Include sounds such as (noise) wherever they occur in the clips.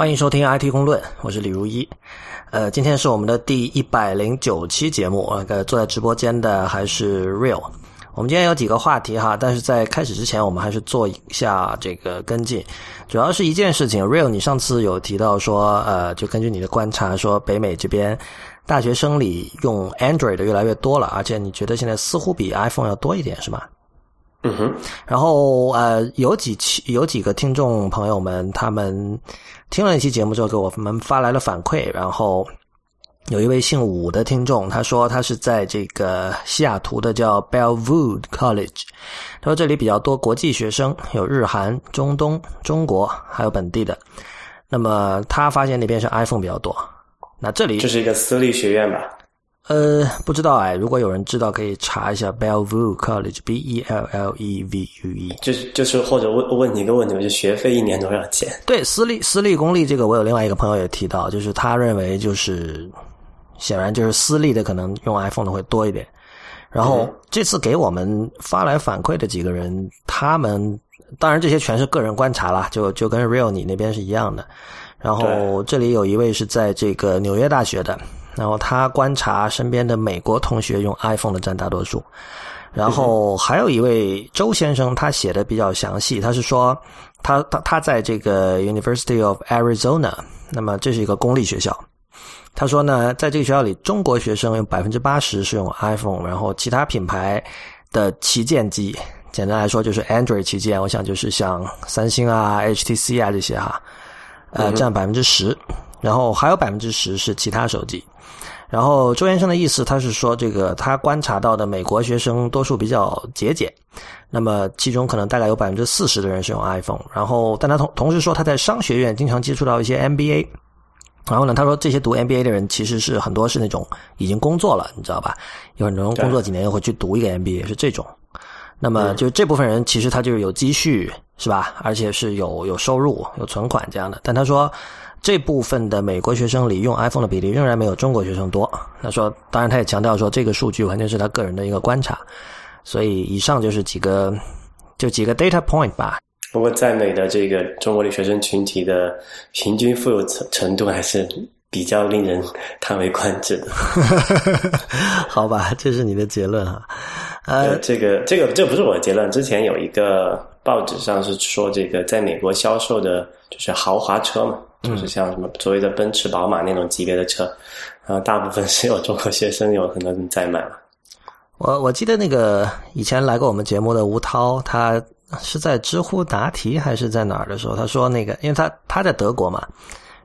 欢迎收听 IT 公论，我是李如一。呃，今天是我们的第一百零九期节目。呃，坐在直播间的还是 Real。我们今天有几个话题哈，但是在开始之前，我们还是做一下这个跟进。主要是一件事情，Real，你上次有提到说，呃，就根据你的观察，说北美这边大学生里用 Android 的越来越多了，而且你觉得现在似乎比 iPhone 要多一点，是吗？嗯哼，然后呃，有几期有几个听众朋友们，他们听了一期节目之后，给我们发来了反馈。然后有一位姓武的听众，他说他是在这个西雅图的叫 Bellwood College，他说这里比较多国际学生，有日韩、中东、中国，还有本地的。那么他发现那边是 iPhone 比较多。那这里就是一个私立学院吧？呃，不知道哎，如果有人知道，可以查一下 Bellevue College，B E L L E V U E。就是就是，或者问问你一个问题，就学费一年多少钱？对，私立私立公立这个，我有另外一个朋友也提到，就是他认为就是显然就是私立的可能用 iPhone 的会多一点。然后这次给我们发来反馈的几个人，他们当然这些全是个人观察啦，就就跟 Real 你那边是一样的。然后这里有一位是在这个纽约大学的。然后他观察身边的美国同学用 iPhone 的占大多数，然后还有一位周先生，他写的比较详细。他是说，他他他在这个 University of Arizona，那么这是一个公立学校。他说呢，在这个学校里，中国学生有百分之八十是用 iPhone，然后其他品牌的旗舰机，简单来说就是 Android 旗舰，我想就是像三星啊、HTC 啊这些哈，呃，占百分之十，然后还有百分之十是其他手机。然后周先生的意思，他是说，这个他观察到的美国学生多数比较节俭，那么其中可能大概有百分之四十的人是用 iPhone。然后，但他同同时说，他在商学院经常接触到一些 MBA。然后呢，他说这些读 MBA 的人其实是很多是那种已经工作了，你知道吧？有很多人工作几年又会去读一个 MBA，是这种。那么就这部分人其实他就是有积蓄，是吧？而且是有有收入、有存款这样的。但他说。这部分的美国学生里用 iPhone 的比例仍然没有中国学生多。他说，当然他也强调说，这个数据完全是他个人的一个观察。所以以上就是几个，就几个 data point 吧。不过在美的这个中国的学生群体的平均富有程程度还是比较令人叹为观止的。(laughs) 好吧，这是你的结论啊。呃，这个这个这不是我的结论。之前有一个报纸上是说，这个在美国销售的就是豪华车嘛。就是像什么所谓的奔驰、宝马那种级别的车，然后大部分是有中国学生有可能在买了。我我记得那个以前来过我们节目的吴涛，他是在知乎答题还是在哪儿的时候，他说那个，因为他他在德国嘛，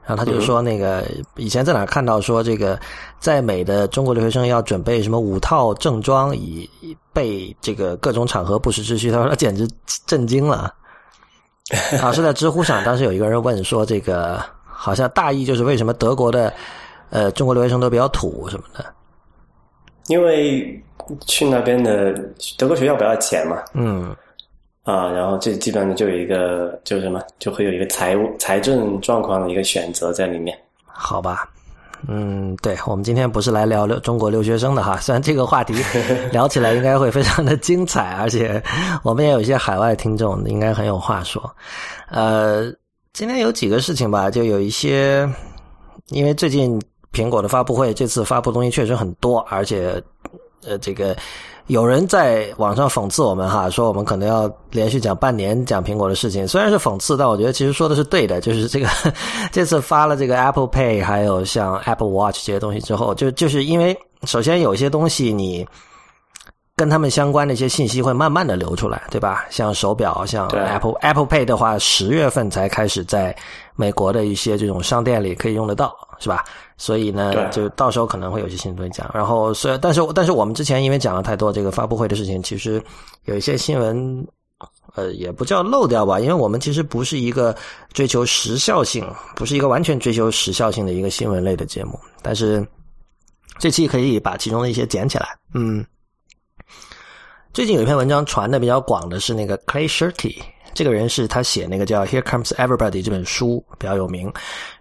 然后他就说那个以前在哪儿看到说这个在美的中国留学生要准备什么五套正装以备这个各种场合不时之需，他说他简直震惊了。啊，是在知乎上，当时有一个人问说：“这个好像大意就是为什么德国的呃中国留学生都比较土什么的？”因为去那边的德国学校不要钱嘛。嗯。啊，然后这基本上就有一个就是什么，就会有一个财务财政状况的一个选择在里面。好吧。嗯，对，我们今天不是来聊聊中国留学生的哈，(laughs) 虽然这个话题聊起来应该会非常的精彩，而且我们也有一些海外听众，应该很有话说。呃，今天有几个事情吧，就有一些，因为最近苹果的发布会，这次发布东西确实很多，而且呃，这个。有人在网上讽刺我们哈，说我们可能要连续讲半年讲苹果的事情，虽然是讽刺，但我觉得其实说的是对的。就是这个 (laughs) 这次发了这个 Apple Pay，还有像 Apple Watch 这些东西之后，就就是因为首先有一些东西你跟他们相关的一些信息会慢慢的流出来，对吧？像手表，像 Apple Apple Pay 的话，十月份才开始在美国的一些这种商店里可以用得到，是吧？所以呢，就到时候可能会有些新闻讲。然后，虽然但是但是我们之前因为讲了太多这个发布会的事情，其实有一些新闻，呃，也不叫漏掉吧，因为我们其实不是一个追求时效性，不是一个完全追求时效性的一个新闻类的节目。但是这期可以把其中的一些捡起来。嗯，最近有一篇文章传的比较广的是那个 Clay Shirky。这个人是他写那个叫《Here Comes Everybody》这本书比较有名，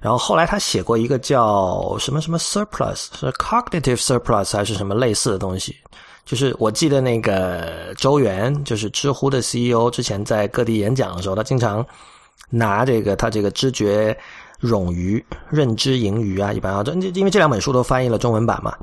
然后后来他写过一个叫什么什么 Surplus，是 Cognitive Surplus 还是什么类似的东西？就是我记得那个周元，就是知乎的 CEO，之前在各地演讲的时候，他经常拿这个他这个知觉冗余、认知盈余啊，一般啊，这因为这两本书都翻译了中文版嘛。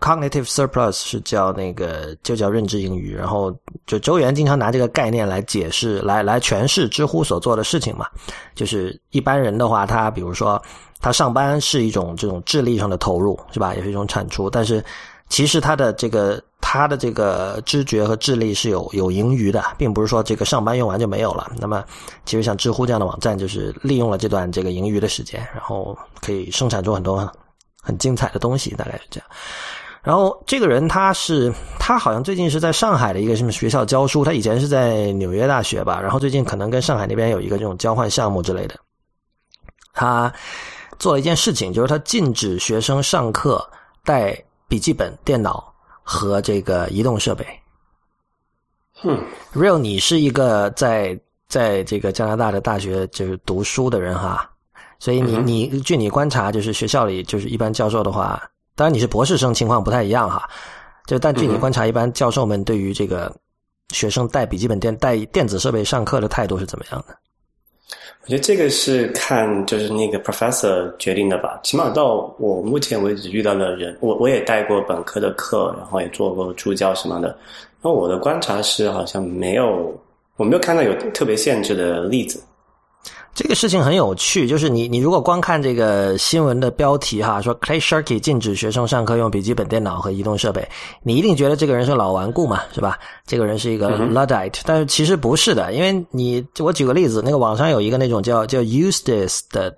Cognitive surplus 是叫那个就叫认知盈余，然后就周元经常拿这个概念来解释、来来诠释知乎所做的事情嘛。就是一般人的话，他比如说他上班是一种这种智力上的投入，是吧？也是一种产出，但是其实他的这个他的这个知觉和智力是有有盈余的，并不是说这个上班用完就没有了。那么其实像知乎这样的网站，就是利用了这段这个盈余的时间，然后可以生产出很多很精彩的东西，大概是这样。然后这个人他是他好像最近是在上海的一个什么学校教书，他以前是在纽约大学吧，然后最近可能跟上海那边有一个这种交换项目之类的。他做了一件事情，就是他禁止学生上课带笔记本电脑和这个移动设备。嗯，Real，你是一个在在这个加拿大的大学就是读书的人哈，所以你你据你观察，就是学校里就是一般教授的话。当然你是博士生，情况不太一样哈。就但据你观察，一般教授们对于这个学生带笔记本电、带电子设备上课的态度是怎么样的？我觉得这个是看就是那个 professor 决定的吧。起码到我目前为止遇到的人，我我也带过本科的课，然后也做过助教什么的。那我的观察是，好像没有，我没有看到有特别限制的例子。这个事情很有趣，就是你你如果光看这个新闻的标题哈，说 Clay Shirky 禁止学生上课用笔记本电脑和移动设备，你一定觉得这个人是老顽固嘛，是吧？这个人是一个 Luddite，但是其实不是的，因为你我举个例子，那个网上有一个那种叫叫 Use This 的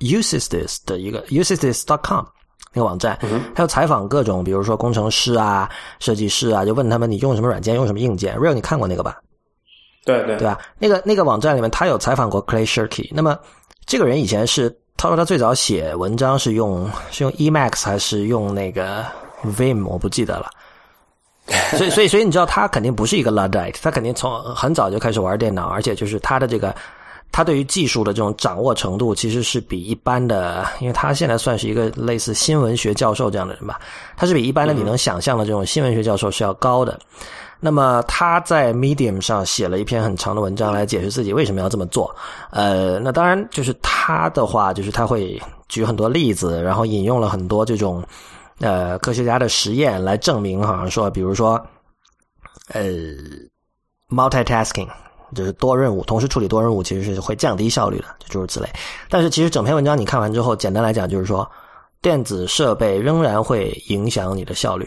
Uses This 的一个 Uses This dot com 那个网站，还有采访各种，比如说工程师啊、设计师啊，就问他们你用什么软件，用什么硬件。Real，你看过那个吧？对对对吧？那个那个网站里面，他有采访过 Clay Shirky。那么这个人以前是他说他最早写文章是用是用 Emacs 还是用那个 Vim，我不记得了。所以所以所以你知道他肯定不是一个 Luddite，他肯定从很早就开始玩电脑，而且就是他的这个他对于技术的这种掌握程度，其实是比一般的，因为他现在算是一个类似新闻学教授这样的人吧，他是比一般的你能想象的这种新闻学教授是要高的。那么他在 Medium 上写了一篇很长的文章来解释自己为什么要这么做。呃，那当然就是他的话，就是他会举很多例子，然后引用了很多这种呃科学家的实验来证明，好像说，比如说呃 multitasking 就是多任务同时处理多任务其实是会降低效率的，就诸如此类。但是其实整篇文章你看完之后，简单来讲就是说，电子设备仍然会影响你的效率。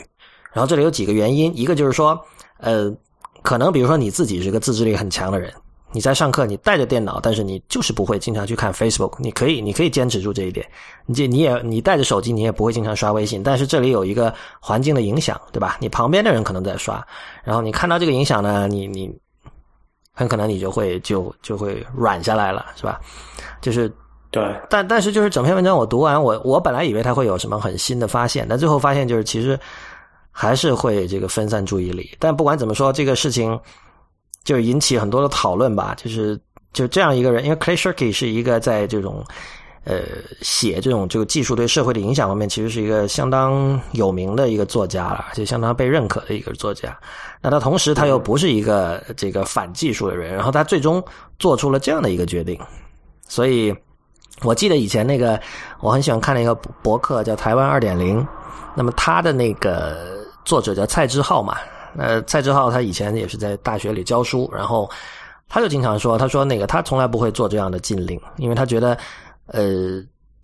然后这里有几个原因，一个就是说。呃，可能比如说你自己是个自制力很强的人，你在上课你带着电脑，但是你就是不会经常去看 Facebook，你可以你可以坚持住这一点。你你也你带着手机，你也不会经常刷微信。但是这里有一个环境的影响，对吧？你旁边的人可能在刷，然后你看到这个影响呢，你你很可能你就会就就会软下来了，是吧？就是对，但但是就是整篇文章我读完，我我本来以为他会有什么很新的发现，但最后发现就是其实。还是会这个分散注意力，但不管怎么说，这个事情就引起很多的讨论吧。就是就这样一个人，因为 Clay Shirky 是一个在这种呃写这种这个技术对社会的影响方面，其实是一个相当有名的一个作家了，而且相当被认可的一个作家。那他同时他又不是一个这个反技术的人，然后他最终做出了这样的一个决定。所以我记得以前那个我很喜欢看的一个博客叫台湾二点零，那么他的那个。作者叫蔡志浩嘛？呃，蔡志浩他以前也是在大学里教书，然后他就经常说，他说那个他从来不会做这样的禁令，因为他觉得，呃，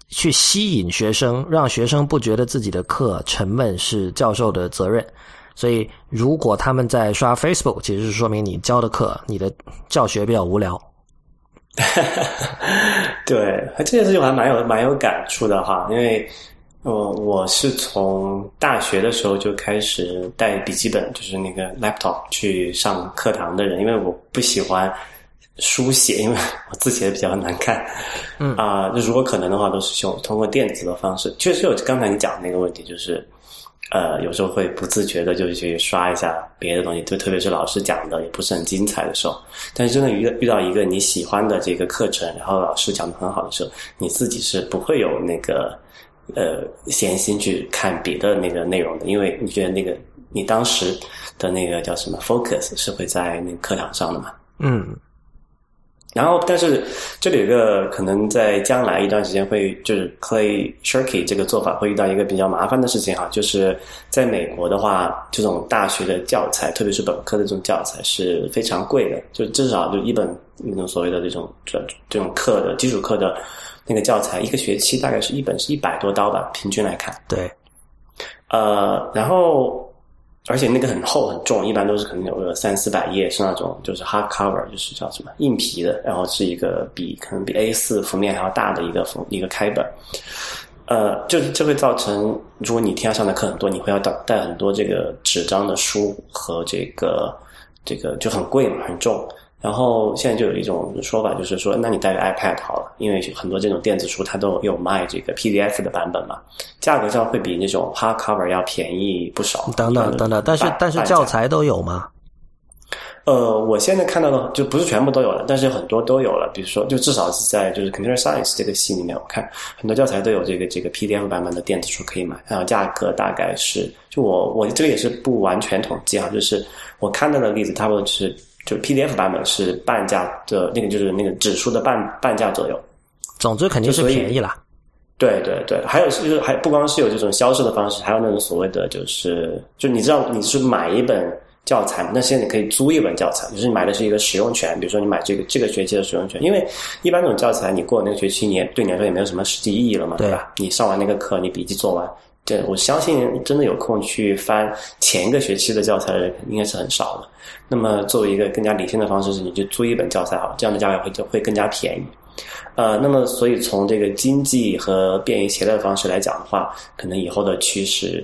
去吸引学生，让学生不觉得自己的课沉闷是教授的责任。所以，如果他们在刷 Facebook，其实是说明你教的课，你的教学比较无聊。(laughs) 对，这件事情我还蛮有蛮有感触的哈，因为。我我是从大学的时候就开始带笔记本，就是那个 laptop 去上课堂的人，因为我不喜欢书写，因为我字写的比较难看。嗯啊，那如果可能的话，都是用通过电子的方式。确实有刚才你讲的那个问题，就是呃，有时候会不自觉的就去刷一下别的东西，就特别是老师讲的也不是很精彩的时候。但是真的遇遇到一个你喜欢的这个课程，然后老师讲的很好的时候，你自己是不会有那个。呃，闲心去看别的那个内容的，因为你觉得那个你当时的那个叫什么 focus 是会在那个课堂上的嘛？嗯，然后，但是这里有一个可能在将来一段时间会，就是 Clay Shirky 这个做法会遇到一个比较麻烦的事情哈，就是在美国的话，这种大学的教材，特别是本科的这种教材是非常贵的，就至少就一本那种所谓的这种这这种课的基础课的那个教材，一个学期大概是一本是一百多刀吧，平均来看。对，呃，然后。而且那个很厚很重，一般都是可能有个三四百页，是那种就是 hard cover，就是叫什么硬皮的，然后是一个比可能比 A 四幅面还要大的一个封一个开本。呃，就这会造成，如果你天上上的课很多，你会要带带很多这个纸张的书和这个这个就很贵嘛，很重。然后现在就有一种说法，就是说，那你带个 iPad 好了，因为很多这种电子书它都有卖这个 PDF 的版本嘛，价格上会比那种 hardcover 要便宜不少。等等等等，但是但是教材都有吗？呃，我现在看到的就不是全部都有了，但是很多都有了。比如说，就至少是在就是 Computer Science 这个系里面，我看很多教材都有这个这个 PDF 版本的电子书可以买，然后价格大概是，就我我这个也是不完全统计啊，就是我看到的例子，差不多是。就 PDF 版本是半价的那个，就是那个指数的半半价左右。总之肯定是便宜了。对对对，还有就是还不光是有这种销售的方式，还有那种所谓的就是，就你知道你是买一本教材，那现在你可以租一本教材，就是你买的是一个使用权，比如说你买这个这个学期的使用权，因为一般这种教材你过那个学期，你也对你来说也没有什么实际意义了嘛，对吧？你上完那个课，你笔记做完，对我相信真的有空去翻前一个学期的教材的人应该是很少的。那么，作为一个更加理性的方式，是你就租一本教材好，这样的价格会就会更加便宜。呃，那么所以从这个经济和便于携带的方式来讲的话，可能以后的趋势，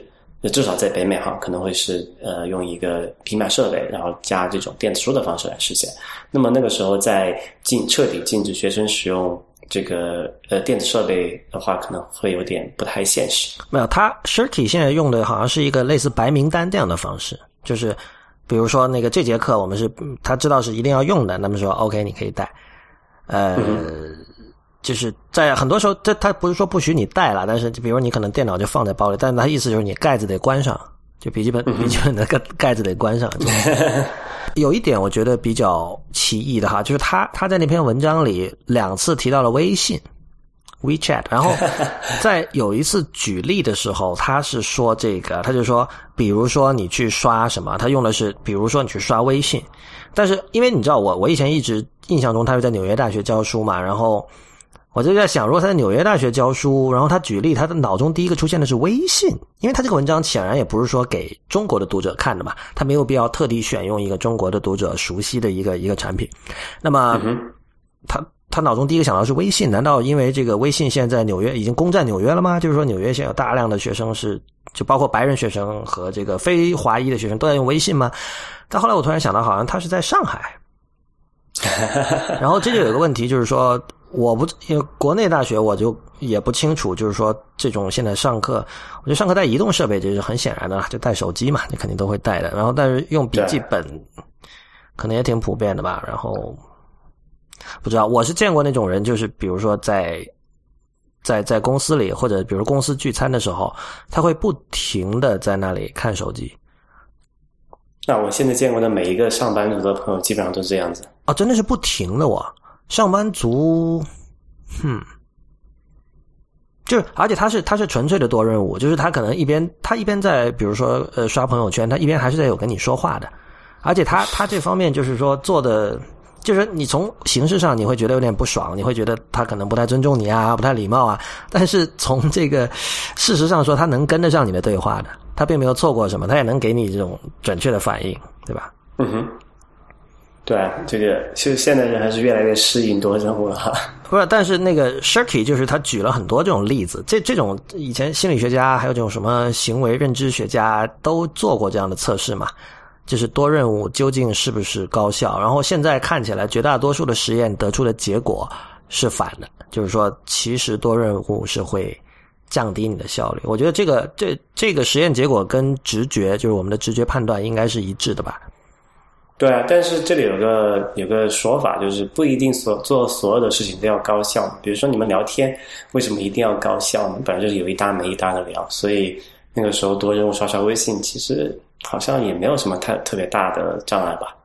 至少在北美哈，可能会是呃用一个平板设备，然后加这种电子书的方式来实现。那么那个时候在禁彻底禁止学生使用这个呃电子设备的话，可能会有点不太现实。没有，它 Shirky 现在用的好像是一个类似白名单这样的方式，就是。比如说，那个这节课我们是他知道是一定要用的，那么说 OK，你可以带。呃，就是在很多时候，这他不是说不许你带了，但是比如你可能电脑就放在包里，但是他意思就是你盖子得关上，就笔记本笔记本的盖盖子得关上。(laughs) 有一点我觉得比较奇异的哈，就是他他在那篇文章里两次提到了微信。WeChat，然后 (laughs) 在有一次举例的时候，他是说这个，他就说，比如说你去刷什么，他用的是，比如说你去刷微信，但是因为你知道我，我以前一直印象中他是在纽约大学教书嘛，然后我就在想，如果他在纽约大学教书，然后他举例，他的脑中第一个出现的是微信，因为他这个文章显然也不是说给中国的读者看的嘛，他没有必要特地选用一个中国的读者熟悉的一个一个产品，那么他。他脑中第一个想到是微信，难道因为这个微信现在纽约已经攻占纽约了吗？就是说纽约现在有大量的学生是，就包括白人学生和这个非华裔的学生都在用微信吗？但后来我突然想到，好像他是在上海。然后这就有一个问题，就是说我不因为国内大学我就也不清楚，就是说这种现在上课，我觉得上课带移动设备这是很显然的，就带手机嘛，你肯定都会带的。然后但是用笔记本，可能也挺普遍的吧。然后。不知道，我是见过那种人，就是比如说在在在公司里，或者比如公司聚餐的时候，他会不停的在那里看手机。那我现在见过的每一个上班族的朋友，基本上都是这样子。哦，真的是不停的我上班族，哼，就是而且他是他是纯粹的多任务，就是他可能一边他一边在比如说呃刷朋友圈，他一边还是在有跟你说话的，而且他他这方面就是说做的。就是你从形式上你会觉得有点不爽，你会觉得他可能不太尊重你啊，不太礼貌啊。但是从这个事实上说，他能跟得上你的对话的，他并没有错过什么，他也能给你这种准确的反应，对吧？嗯哼，对，这个其实现代人还是越来越适应多任务了哈。不是，但是那个 Shirky 就是他举了很多这种例子，这这种以前心理学家还有这种什么行为认知学家都做过这样的测试嘛。就是多任务究竟是不是高效？然后现在看起来，绝大多数的实验得出的结果是反的，就是说，其实多任务是会降低你的效率。我觉得这个这这个实验结果跟直觉，就是我们的直觉判断应该是一致的吧？对啊，但是这里有个有个说法，就是不一定所做所有的事情都要高效。比如说你们聊天，为什么一定要高效呢？本来就是有一搭没一搭的聊，所以那个时候多任务刷刷微信，其实。好像也没有什么太特别大的障碍吧。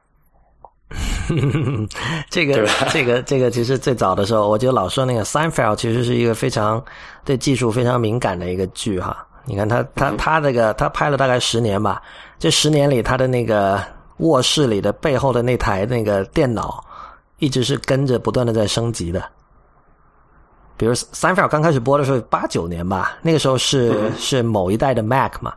这个这个这个，(laughs) 其实最早的时候，我就老说那个《Seinfeld》其实是一个非常对技术非常敏感的一个剧哈。你看他他他那个他拍了大概十年吧，这十年里他的那个卧室里的背后的那台那个电脑，一直是跟着不断的在升级的。比如《Seinfeld》刚开始播的时候，八九年吧，那个时候是是某一代的 Mac 嘛。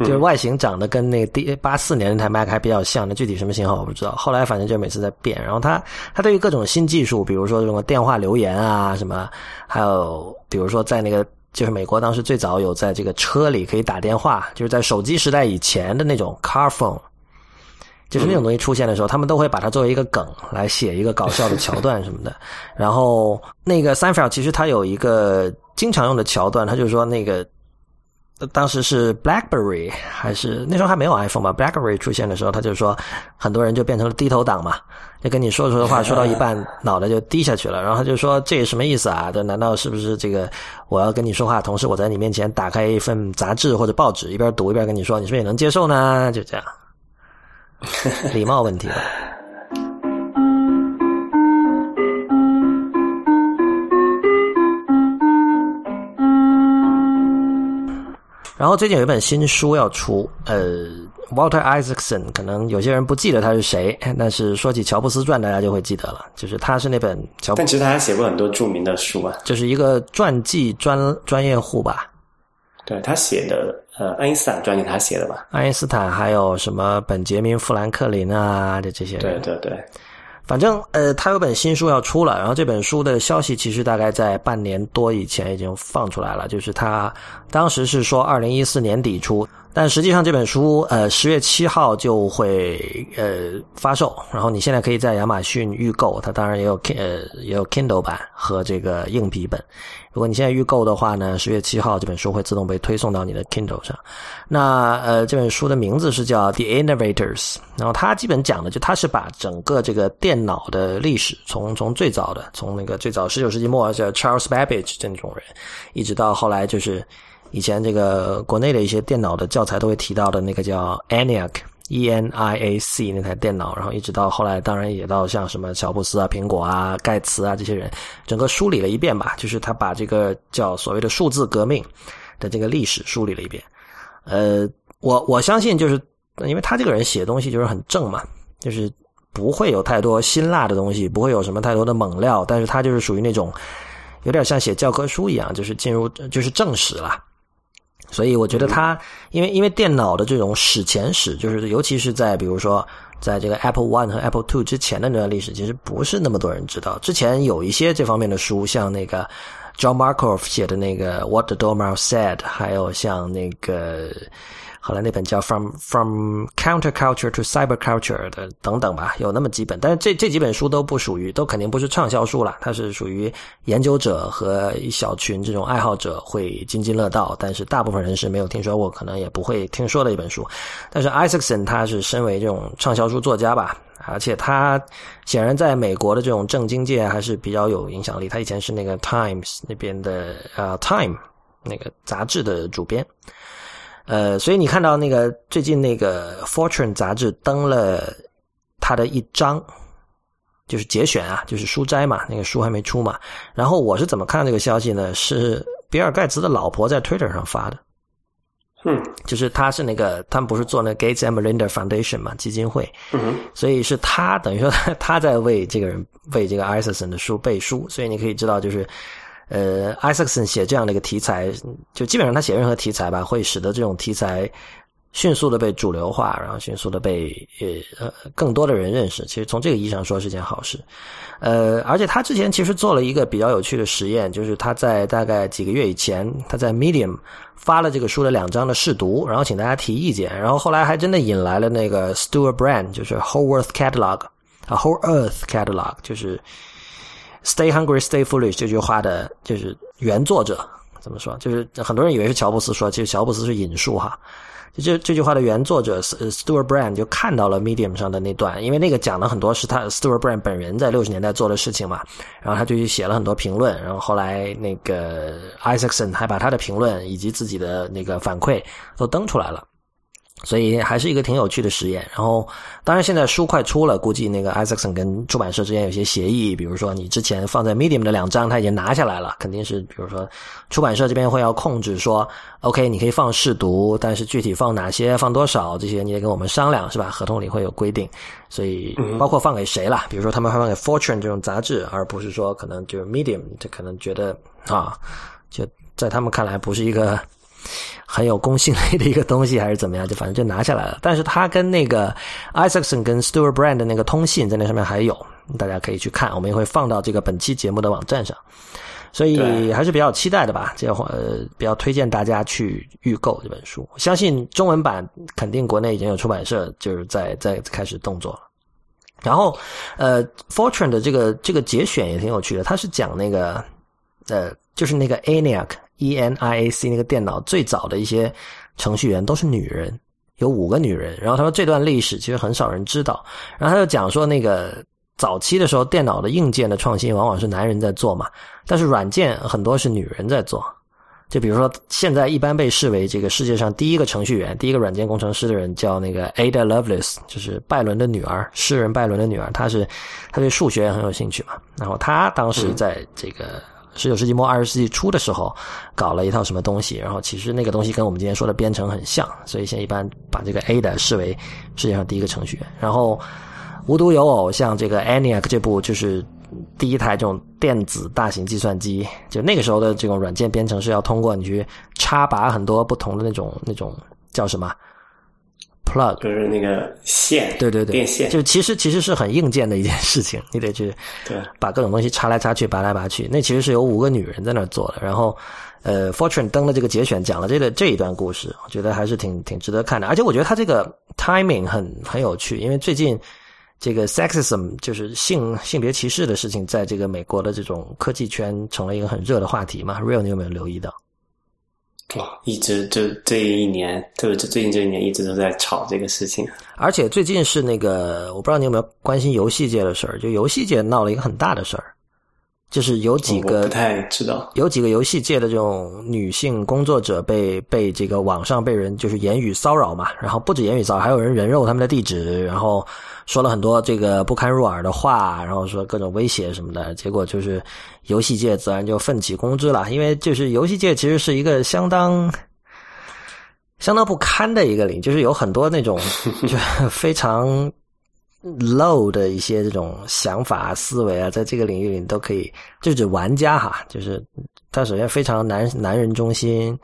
就是外形长得跟那个第八四年那台 Mac 还比较像，那具体什么型号我不知道。后来反正就每次在变。然后它它对于各种新技术，比如说这种电话留言啊什么，还有比如说在那个就是美国当时最早有在这个车里可以打电话，就是在手机时代以前的那种 car phone，就是那种东西出现的时候，他们都会把它作为一个梗来写一个搞笑的桥段什么的。然后那个 Seinfeld 其实它有一个经常用的桥段，他就是说那个。当时是 BlackBerry 还是那时候还没有 iPhone 吧？BlackBerry 出现的时候，他就说很多人就变成了低头党嘛，就跟你说说的话说到一半，(laughs) 脑袋就低下去了。然后他就说这什么意思啊？这难道是不是这个我要跟你说话，同时我在你面前打开一份杂志或者报纸，一边读一边跟你说，你是不是也能接受呢？就这样，(laughs) 礼貌问题吧。然后最近有一本新书要出，呃，Walter Isaacson，可能有些人不记得他是谁，但是说起乔布斯传，大家就会记得了，就是他是那本乔布斯。但其实他还写过很多著名的书啊，就是一个传记专专业户吧。对他写的，呃，爱因斯坦传记他写的吧？爱因斯坦还有什么本杰明富兰克林啊，这这些人。对对对。反正呃，他有本新书要出了，然后这本书的消息其实大概在半年多以前已经放出来了，就是他当时是说二零一四年底出。但实际上这本书，呃，十月七号就会呃发售，然后你现在可以在亚马逊预购，它当然也有呃也有 Kindle 版和这个硬皮本。如果你现在预购的话呢，十月七号这本书会自动被推送到你的 Kindle 上。那呃这本书的名字是叫 The Innovators，然后它基本讲的就它是把整个这个电脑的历史，从从最早的从那个最早十九世纪末叫 Charles Babbage 这种人，一直到后来就是。以前这个国内的一些电脑的教材都会提到的那个叫 ENIAC，E ENIAC 那台电脑，然后一直到后来，当然也到像什么乔布斯啊、苹果啊、盖茨啊这些人，整个梳理了一遍吧，就是他把这个叫所谓的数字革命的这个历史梳理了一遍。呃，我我相信就是因为他这个人写东西就是很正嘛，就是不会有太多辛辣的东西，不会有什么太多的猛料，但是他就是属于那种有点像写教科书一样，就是进入就是正史了。所以我觉得它，因为因为电脑的这种史前史，就是尤其是在比如说，在这个 Apple One 和 Apple Two 之前的那段历史，其实不是那么多人知道。之前有一些这方面的书，像那个 John Markoff 写的那个 What the Dormouse Said，还有像那个。后来那本叫《From From Counterculture to Cyberculture》的等等吧，有那么几本，但是这这几本书都不属于，都肯定不是畅销书了。它是属于研究者和一小群这种爱好者会津津乐道，但是大部分人是没有听说过，可能也不会听说的一本书。但是 Isaacson 他是身为这种畅销书作家吧，而且他显然在美国的这种政经界还是比较有影响力。他以前是那个 Times 那边的呃 Time 那个杂志的主编。呃，所以你看到那个最近那个《Fortune》杂志登了他的一章，就是节选啊，就是书斋嘛，那个书还没出嘛。然后我是怎么看这个消息呢？是比尔盖茨的老婆在 Twitter 上发的，嗯，就是他是那个他们不是做那 Gates and Melinda Foundation 嘛基金会，嗯，所以是他等于说他在为这个人为这个 Iseson 的书背书，所以你可以知道就是。呃，艾萨克森写这样的一个题材，就基本上他写任何题材吧，会使得这种题材迅速的被主流化，然后迅速的被呃更多的人认识。其实从这个意义上说是件好事。呃，而且他之前其实做了一个比较有趣的实验，就是他在大概几个月以前，他在 Medium 发了这个书的两章的试读，然后请大家提意见，然后后来还真的引来了那个 Stuart Brand，就是 Whole Earth Catalog 啊，Whole Earth Catalog 就是。Stay hungry, stay foolish 这句话的就是原作者怎么说？就是很多人以为是乔布斯说，其实乔布斯是引述哈。就这这句话的原作者 Stuart Brand 就看到了 Medium 上的那段，因为那个讲了很多是他 Stuart Brand 本人在六十年代做的事情嘛。然后他就去写了很多评论，然后后来那个 Isaacson 还把他的评论以及自己的那个反馈都登出来了。所以还是一个挺有趣的实验。然后，当然现在书快出了，估计那个 Isaacson 跟出版社之间有些协议，比如说你之前放在 Medium 的两张他已经拿下来了，肯定是比如说出版社这边会要控制说，OK，你可以放试读，但是具体放哪些、放多少这些你得跟我们商量，是吧？合同里会有规定。所以包括放给谁了，比如说他们会放给 Fortune 这种杂志，而不是说可能就是 Medium，这可能觉得啊，就在他们看来不是一个。很有公信力的一个东西，还是怎么样？就反正就拿下来了。但是他跟那个 Isaacson 跟 Stewart Brand 的那个通信在那上面还有，大家可以去看。我们也会放到这个本期节目的网站上，所以还是比较期待的吧。这会呃比较推荐大家去预购这本书。相信中文版肯定国内已经有出版社就是在在开始动作了。然后呃，Fortune 的这个这个节选也挺有趣的，它是讲那个呃就是那个 ENIAC。ENIAC 那个电脑最早的一些程序员都是女人，有五个女人。然后他说这段历史其实很少人知道。然后他就讲说，那个早期的时候，电脑的硬件的创新往往是男人在做嘛，但是软件很多是女人在做。就比如说，现在一般被视为这个世界上第一个程序员、第一个软件工程师的人叫那个 Ada Lovelace，就是拜伦的女儿，诗人拜伦的女儿。她是她对数学也很有兴趣嘛。然后她当时在这个。十九世纪末二十世纪初的时候，搞了一套什么东西，然后其实那个东西跟我们今天说的编程很像，所以现在一般把这个 Ada 视为世界上第一个程序员。然后无独有偶，像这个 ENIAC 这部就是第一台这种电子大型计算机，就那个时候的这种软件编程是要通过你去插拔很多不同的那种那种叫什么？plug 就是那个线，对对对，电线，就其实其实是很硬件的一件事情，你得去 (laughs) 对把各种东西插来插去，拔来拔去。那其实是有五个女人在那做的。然后，呃，Fortune 登了这个节选，讲了这个这一段故事，我觉得还是挺挺值得看的。而且我觉得他这个 timing 很很有趣，因为最近这个 sexism 就是性性别歧视的事情，在这个美国的这种科技圈成了一个很热的话题嘛。Real，你有没有留意到？哇，一直就这一年，特别是最近这一年，一直都在吵这个事情。而且最近是那个，我不知道你有没有关心游戏界的事儿，就游戏界闹了一个很大的事儿，就是有几个不太知道，有几个游戏界的这种女性工作者被被这个网上被人就是言语骚扰嘛，然后不止言语骚扰，还有人人肉他们的地址，然后。说了很多这个不堪入耳的话，然后说各种威胁什么的，结果就是游戏界自然就奋起攻之了。因为就是游戏界其实是一个相当相当不堪的一个领，就是有很多那种 (laughs) 就非常 low 的一些这种想法思维啊，在这个领域里都可以，就指玩家哈，就是他首先非常男男人中心，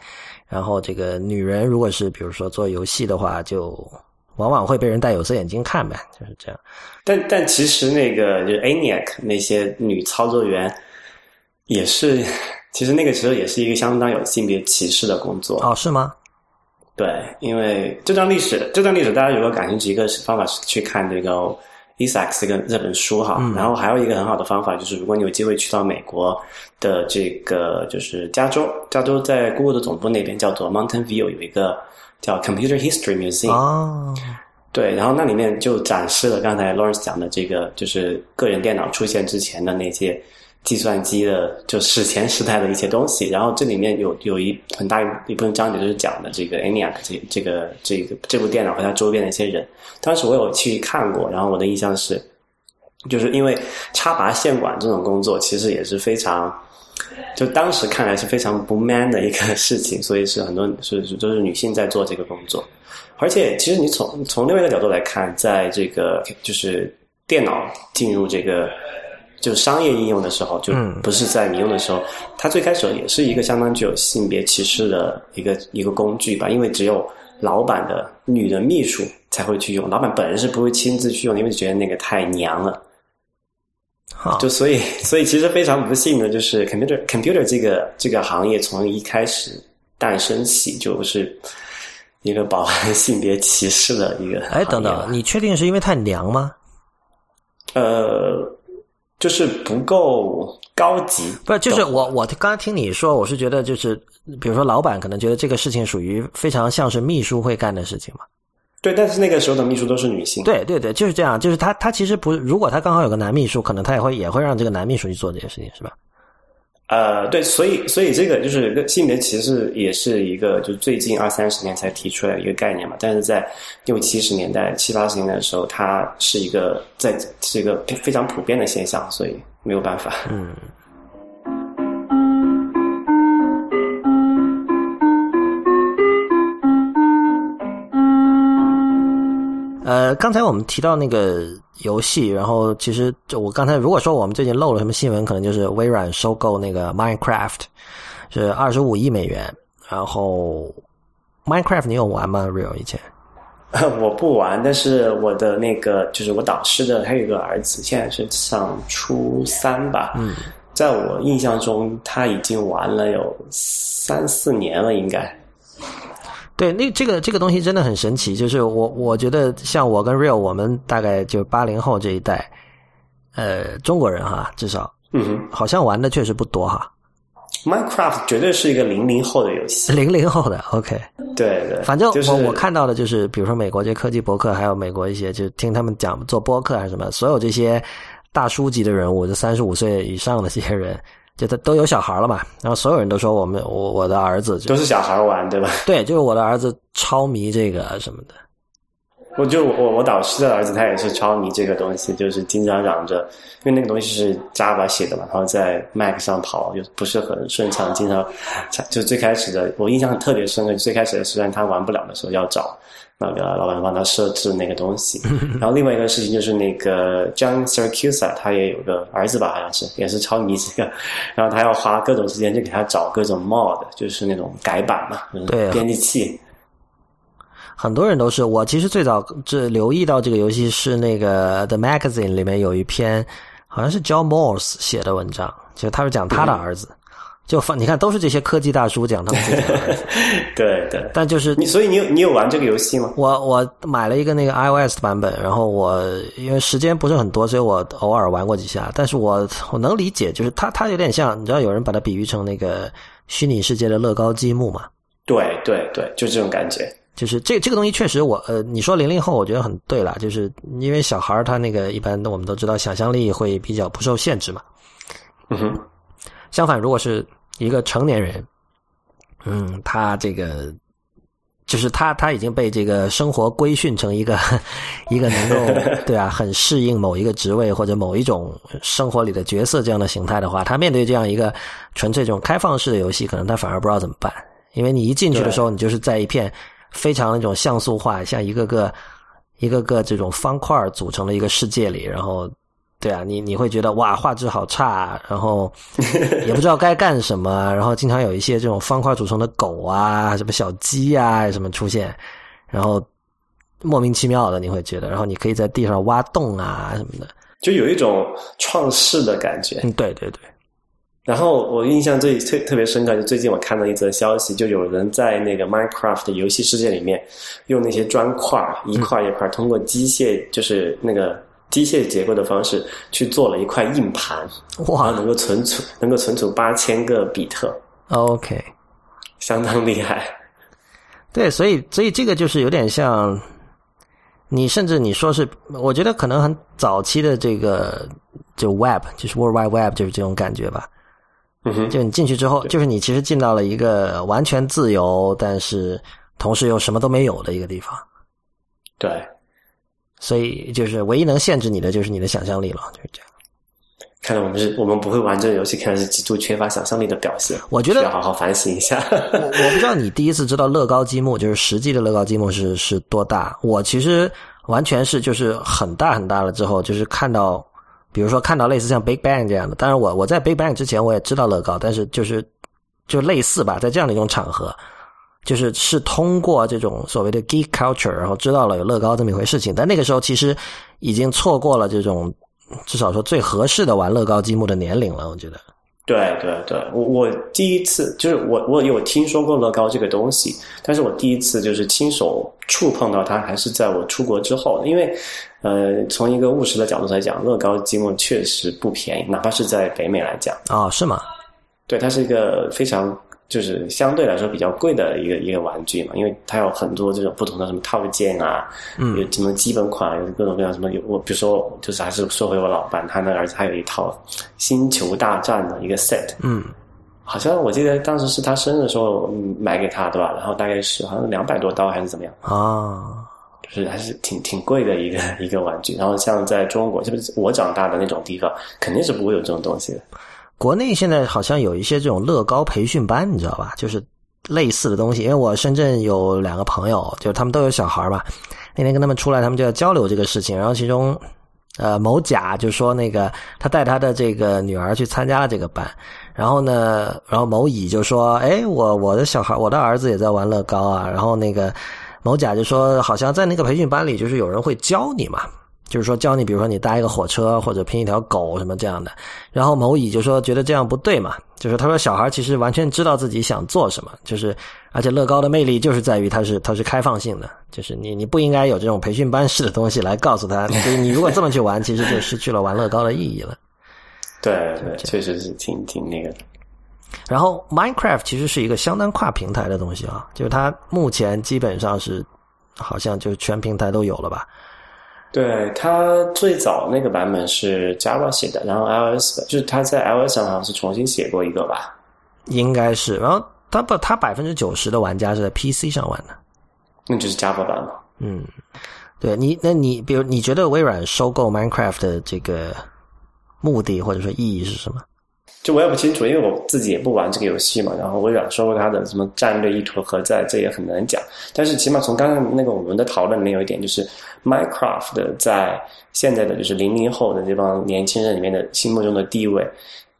然后这个女人如果是比如说做游戏的话就。往往会被人戴有色眼镜看呗，就是这样。但但其实那个就是 ANIAC 那些女操作员，也是其实那个时候也是一个相当有性别歧视的工作哦，是吗？对，因为这段历史，这段历史大家如果感兴趣，一个方法是去看这个 Isaac 这个这本书哈。然后还有一个很好的方法就是，如果你有机会去到美国的这个就是加州，加州在 Google 的总部那边叫做 Mountain View 有一个。叫 Computer History Museum，哦，对，然后那里面就展示了刚才 Lawrence 讲的这个，就是个人电脑出现之前的那些计算机的，就史前时代的一些东西。然后这里面有有一很大一部分章节就是讲的这个 ENIAC 这这个这个这部电脑和它周边的一些人。当时我有去看过，然后我的印象是，就是因为插拔线管这种工作，其实也是非常。就当时看来是非常不 man 的一个事情，所以是很多 (laughs) 是都是女性在做这个工作。而且，其实你从从另外一个角度来看，在这个就是电脑进入这个就商业应用的时候，就不是在民用的时候，它最开始也是一个相当具有性别歧视的一个一个工具吧。因为只有老板的女的秘书才会去用，老板本人是不会亲自去用，因为觉得那个太娘了。就所以，所以其实非常不幸的，就是 computer computer 这个这个行业从一开始诞生起，就是一个饱含性别歧视的一个。哎，等等，你确定是因为太娘吗？呃，就是不够高级。不是，就是我我刚才听你说，我是觉得就是，比如说老板可能觉得这个事情属于非常像是秘书会干的事情嘛。对，但是那个时候的秘书都是女性。对对对，就是这样。就是他，他其实不，如果他刚好有个男秘书，可能他也会也会让这个男秘书去做这件事情，是吧？呃，对，所以所以这个就是性别歧视也是一个就最近二三十年才提出来一个概念嘛，但是在六七十年代、七八十年代的时候，它是一个在是一个非常普遍的现象，所以没有办法。嗯。呃，刚才我们提到那个游戏，然后其实就我刚才如果说我们最近漏了什么新闻，可能就是微软收购那个 Minecraft，是二十五亿美元。然后 Minecraft 你有玩吗？Real 以前？(laughs) 我不玩，但是我的那个就是我导师的，他有个儿子，现在是上初三吧。嗯，在我印象中，他已经玩了有三四年了，应该。对，那这个这个东西真的很神奇。就是我我觉得，像我跟 Real，我们大概就八零后这一代，呃，中国人哈，至少，嗯，好像玩的确实不多哈。Minecraft 绝对是一个零零后的游戏，(laughs) 零零后的 OK。对对，反正我我看到的就是，比如说美国这些科技博客，还有美国一些就听他们讲做播客还是什么，所有这些大叔级的人物，就三十五岁以上的这些人。就他都有小孩了嘛，然后所有人都说我们我我的儿子都是小孩玩对吧？对，就是我的儿子超迷这个什么的。我就我我导师的儿子他也是超迷这个东西，就是经常嚷着，因为那个东西是 Java 写的嘛，然后在 Mac 上跑又不是很顺畅，经常就最开始的我印象特别深的，最开始的时段他玩不了的时候要找。那个老板帮他设置那个东西，(laughs) 然后另外一个事情就是那个 John Siracusa，他也有个儿子吧，好像是也是超迷这个，然后他要花各种时间去给他找各种 mod，就是那种改版嘛，对，编辑器。很多人都是我其实最早这留意到这个游戏是那个 The Magazine 里面有一篇好像是 John Morse 写的文章，就他是讲他的儿子。就放你看，都是这些科技大叔讲他们自己的。(laughs) 对对，但就是你，所以你有你有玩这个游戏吗？我我买了一个那个 iOS 的版本，然后我因为时间不是很多，所以我偶尔玩过几下。但是我我能理解，就是它它有点像，你知道有人把它比喻成那个虚拟世界的乐高积木嘛？对对对，就这种感觉。就是这这个东西确实，我呃，你说零零后，我觉得很对了，就是因为小孩他那个一般我们都知道，想象力会比较不受限制嘛。嗯哼。相反，如果是一个成年人，嗯，他这个就是他他已经被这个生活规训成一个 (laughs) 一个能够 (laughs) 对啊，很适应某一个职位或者某一种生活里的角色这样的形态的话，他面对这样一个纯粹这种开放式的游戏，可能他反而不知道怎么办，因为你一进去的时候，你就是在一片非常那种像素化，像一个个一个个这种方块组成的一个世界里，然后。对啊，你你会觉得哇，画质好差，然后也不知道该干什么，然后经常有一些这种方块组成的狗啊，什么小鸡啊什么出现，然后莫名其妙的你会觉得，然后你可以在地上挖洞啊什么的，就有一种创世的感觉。嗯，对对对。然后我印象最特特别深刻，就最近我看到一则消息，就有人在那个 Minecraft 的游戏世界里面，用那些砖块一块一块，通过机械就是那个。机械结构的方式去做了一块硬盘，哇，能够存储能够存储八千个比特，OK，相当厉害。对，所以所以这个就是有点像，你甚至你说是，我觉得可能很早期的这个就 Web 就是 World Wide Web 就是这种感觉吧。嗯哼，就你进去之后，就是你其实进到了一个完全自由，但是同时又什么都没有的一个地方。对。所以，就是唯一能限制你的，就是你的想象力了，就是这样。看来我们是我们不会玩这个游戏，看来是极度缺乏想象力的表现。我觉得要好好反省一下。我我不知道你第一次知道乐高积木，就是实际的乐高积木是是多大。我其实完全是就是很大很大了之后，就是看到，比如说看到类似像 Big Bang 这样的。当然，我我在 Big Bang 之前我也知道乐高，但是就是就类似吧，在这样的一种场合。就是是通过这种所谓的 geek culture，然后知道了有乐高这么一回事情，但那个时候其实已经错过了这种至少说最合适的玩乐高积木的年龄了。我觉得，对对对，我我第一次就是我我有听说过乐高这个东西，但是我第一次就是亲手触碰到它，还是在我出国之后。因为呃，从一个务实的角度来讲，乐高积木确实不便宜，哪怕是在北美来讲啊，是吗？对，它是一个非常。就是相对来说比较贵的一个一个玩具嘛，因为它有很多这种不同的什么套件啊，嗯，有什么基本款，有各种各样什么有我比如说就是还是说回我老伴，他那儿子还有一套星球大战的一个 set，嗯，好像我记得当时是他生日的时候买给他，对吧？然后大概是好像两百多刀还是怎么样啊？就是还是挺挺贵的一个一个玩具。然后像在中国，就是我长大的那种地方，肯定是不会有这种东西的。国内现在好像有一些这种乐高培训班，你知道吧？就是类似的东西。因为我深圳有两个朋友，就是他们都有小孩嘛。那天跟他们出来，他们就要交流这个事情。然后其中，呃，某甲就说那个他带他的这个女儿去参加了这个班。然后呢，然后某乙就说：“哎，我我的小孩，我的儿子也在玩乐高啊。”然后那个某甲就说：“好像在那个培训班里，就是有人会教你嘛。”就是说教你，比如说你搭一个火车或者拼一条狗什么这样的，然后某乙就说觉得这样不对嘛，就是他说小孩其实完全知道自己想做什么，就是而且乐高的魅力就是在于它是它是开放性的，就是你你不应该有这种培训班式的东西来告诉他，就是你如果这么去玩，其实就失去了玩乐高的意义了。对对，确实是挺挺那个的。然后 Minecraft 其实是一个相当跨平台的东西啊，就是它目前基本上是好像就全平台都有了吧。对它最早那个版本是 Java 写的，然后 iOS 的，就是它在 iOS 上好像是重新写过一个吧，应该是。然后它不，它百分之九十的玩家是在 PC 上玩的，那就是 Java 版嘛。嗯，对你，那你比如你觉得微软收购 Minecraft 的这个目的或者说意义是什么？就我也不清楚，因为我自己也不玩这个游戏嘛。然后微软说它的什么战略意图何在，这也很难讲。但是起码从刚刚那个我们的讨论里面有一点，就是 Minecraft 在现在的就是零零后的这帮年轻人里面的心目中的地位，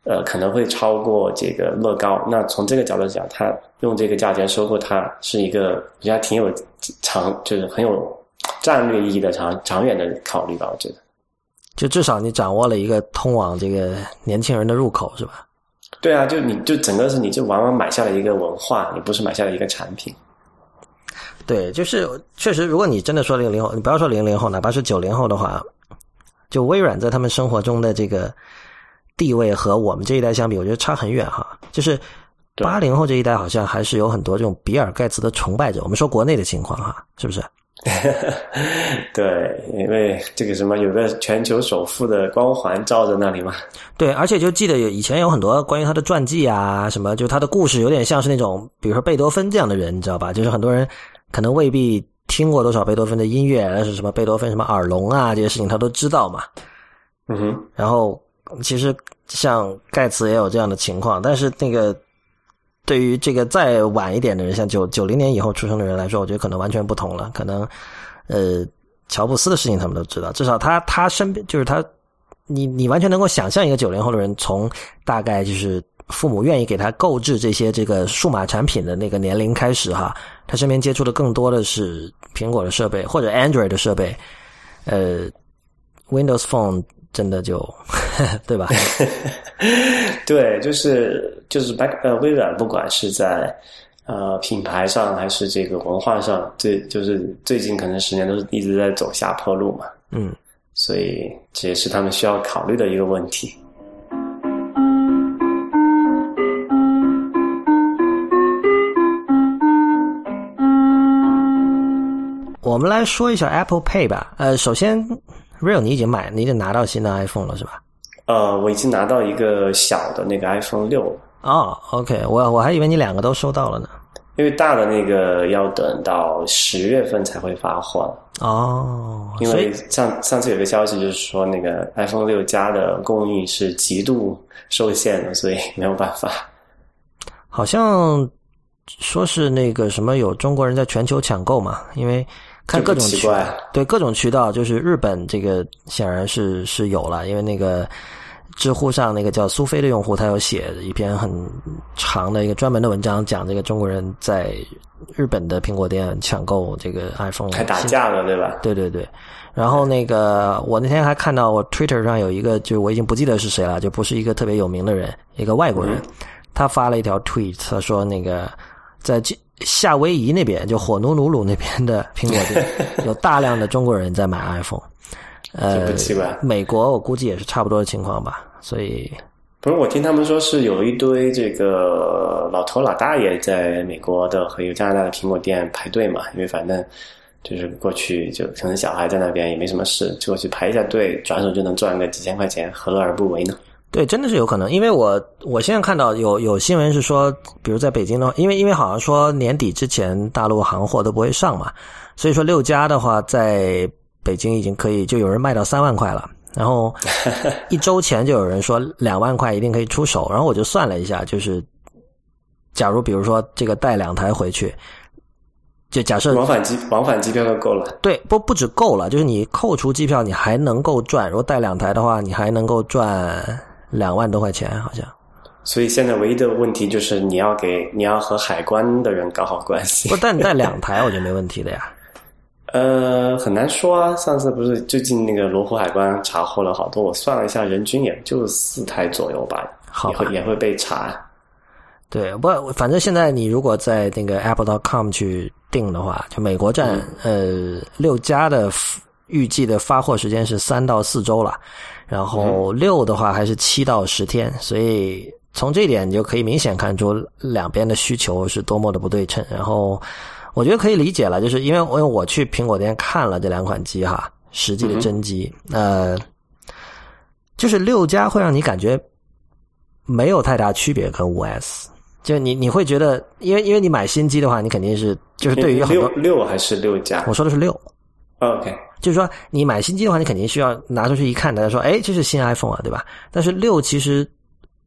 呃，可能会超过这个乐高。那从这个角度讲，他用这个价钱收购它，是一个我觉得挺有长，就是很有战略意义的长长远的考虑吧。我觉得。就至少你掌握了一个通往这个年轻人的入口，是吧？对啊，就你就整个是你就往往买下了一个文化，你不是买下了一个产品。对，就是确实，如果你真的说零零后，你不要说零零后，哪怕是九零后的话，就微软在他们生活中的这个地位和我们这一代相比，我觉得差很远哈。就是八零后这一代好像还是有很多这种比尔盖茨的崇拜者。我们说国内的情况哈，是不是？(laughs) 对，因为这个什么有个全球首富的光环照在那里嘛。对，而且就记得有以前有很多关于他的传记啊，什么就他的故事，有点像是那种，比如说贝多芬这样的人，你知道吧？就是很多人可能未必听过多少贝多芬的音乐，但是什么贝多芬什么耳聋啊这些事情他都知道嘛。嗯哼。然后其实像盖茨也有这样的情况，但是那个。对于这个再晚一点的人，像九九零年以后出生的人来说，我觉得可能完全不同了。可能，呃，乔布斯的事情他们都知道，至少他他身边就是他，你你完全能够想象一个九零后的人，从大概就是父母愿意给他购置这些这个数码产品的那个年龄开始哈，他身边接触的更多的是苹果的设备或者 Android 的设备，呃，Windows Phone。真的就，(laughs) 对吧？(laughs) 对，就是就是白呃，微软不管是在呃品牌上还是这个文化上，最就是最近可能十年都是一直在走下坡路嘛。嗯，所以这也是他们需要考虑的一个问题。我们来说一下 Apple Pay 吧。呃，首先。Real，你已经买，你已经拿到新的 iPhone 了是吧？呃，我已经拿到一个小的那个 iPhone 六了。哦，OK，我我还以为你两个都收到了呢。因为大的那个要等到十月份才会发货。哦，因为上上次有个消息就是说，那个 iPhone 六加的供应是极度受限的，所以没有办法。好像说是那个什么有中国人在全球抢购嘛，因为。看各种渠道，对各种渠道，就是日本这个显然是是有了，因为那个知乎上那个叫苏菲的用户，他有写一篇很长的一个专门的文章，讲这个中国人在日本的苹果店抢购这个 iPhone，还打架了，对吧？对对对。然后那个我那天还看到我 Twitter 上有一个，就我已经不记得是谁了，就不是一个特别有名的人，一个外国人，他发了一条 tweet，他说那个在夏威夷那边，就火奴鲁鲁那边的苹果店，(laughs) 有大量的中国人在买 iPhone。呃，不奇怪。美国我估计也是差不多的情况吧。所以，不是我听他们说是有一堆这个老头老大爷在美国的和有加拿大的苹果店排队嘛，因为反正就是过去就可能小孩在那边也没什么事，就过去排一下队，转手就能赚个几千块钱，何乐而不为呢？对，真的是有可能，因为我我现在看到有有新闻是说，比如在北京的话，因为因为好像说年底之前大陆行货都不会上嘛，所以说六家的话在北京已经可以就有人卖到三万块了，然后 (laughs) 一周前就有人说两万块一定可以出手，然后我就算了一下，就是假如比如说这个带两台回去。就假设往返机往返机票就够了，对，不不止够了，就是你扣除机票，你还能够赚。如果带两台的话，你还能够赚两万多块钱，好像。所以现在唯一的问题就是你要给你要和海关的人搞好关系。不，但你带两 (laughs) 台，我觉得没问题的呀。呃，很难说啊。上次不是最近那个罗湖海关查获了好多，我算了一下，人均也就四台左右吧，也会也会被查。对，不，反正现在你如果在那个 Apple.com 去。订的话，就美国站，呃，六家的预计的发货时间是三到四周了，然后六的话还是七到十天，所以从这一点你就可以明显看出两边的需求是多么的不对称。然后我觉得可以理解了，就是因为因为我去苹果店看了这两款机哈，实际的真机，呃，就是六加会让你感觉没有太大区别，跟五 S。就你你会觉得，因为因为你买新机的话，你肯定是就是对于很多六还是六加，我说的是六，OK，就是说你买新机的话，你肯定需要拿出去一看，大家说，哎，这是新 iPhone 啊，对吧？但是六其实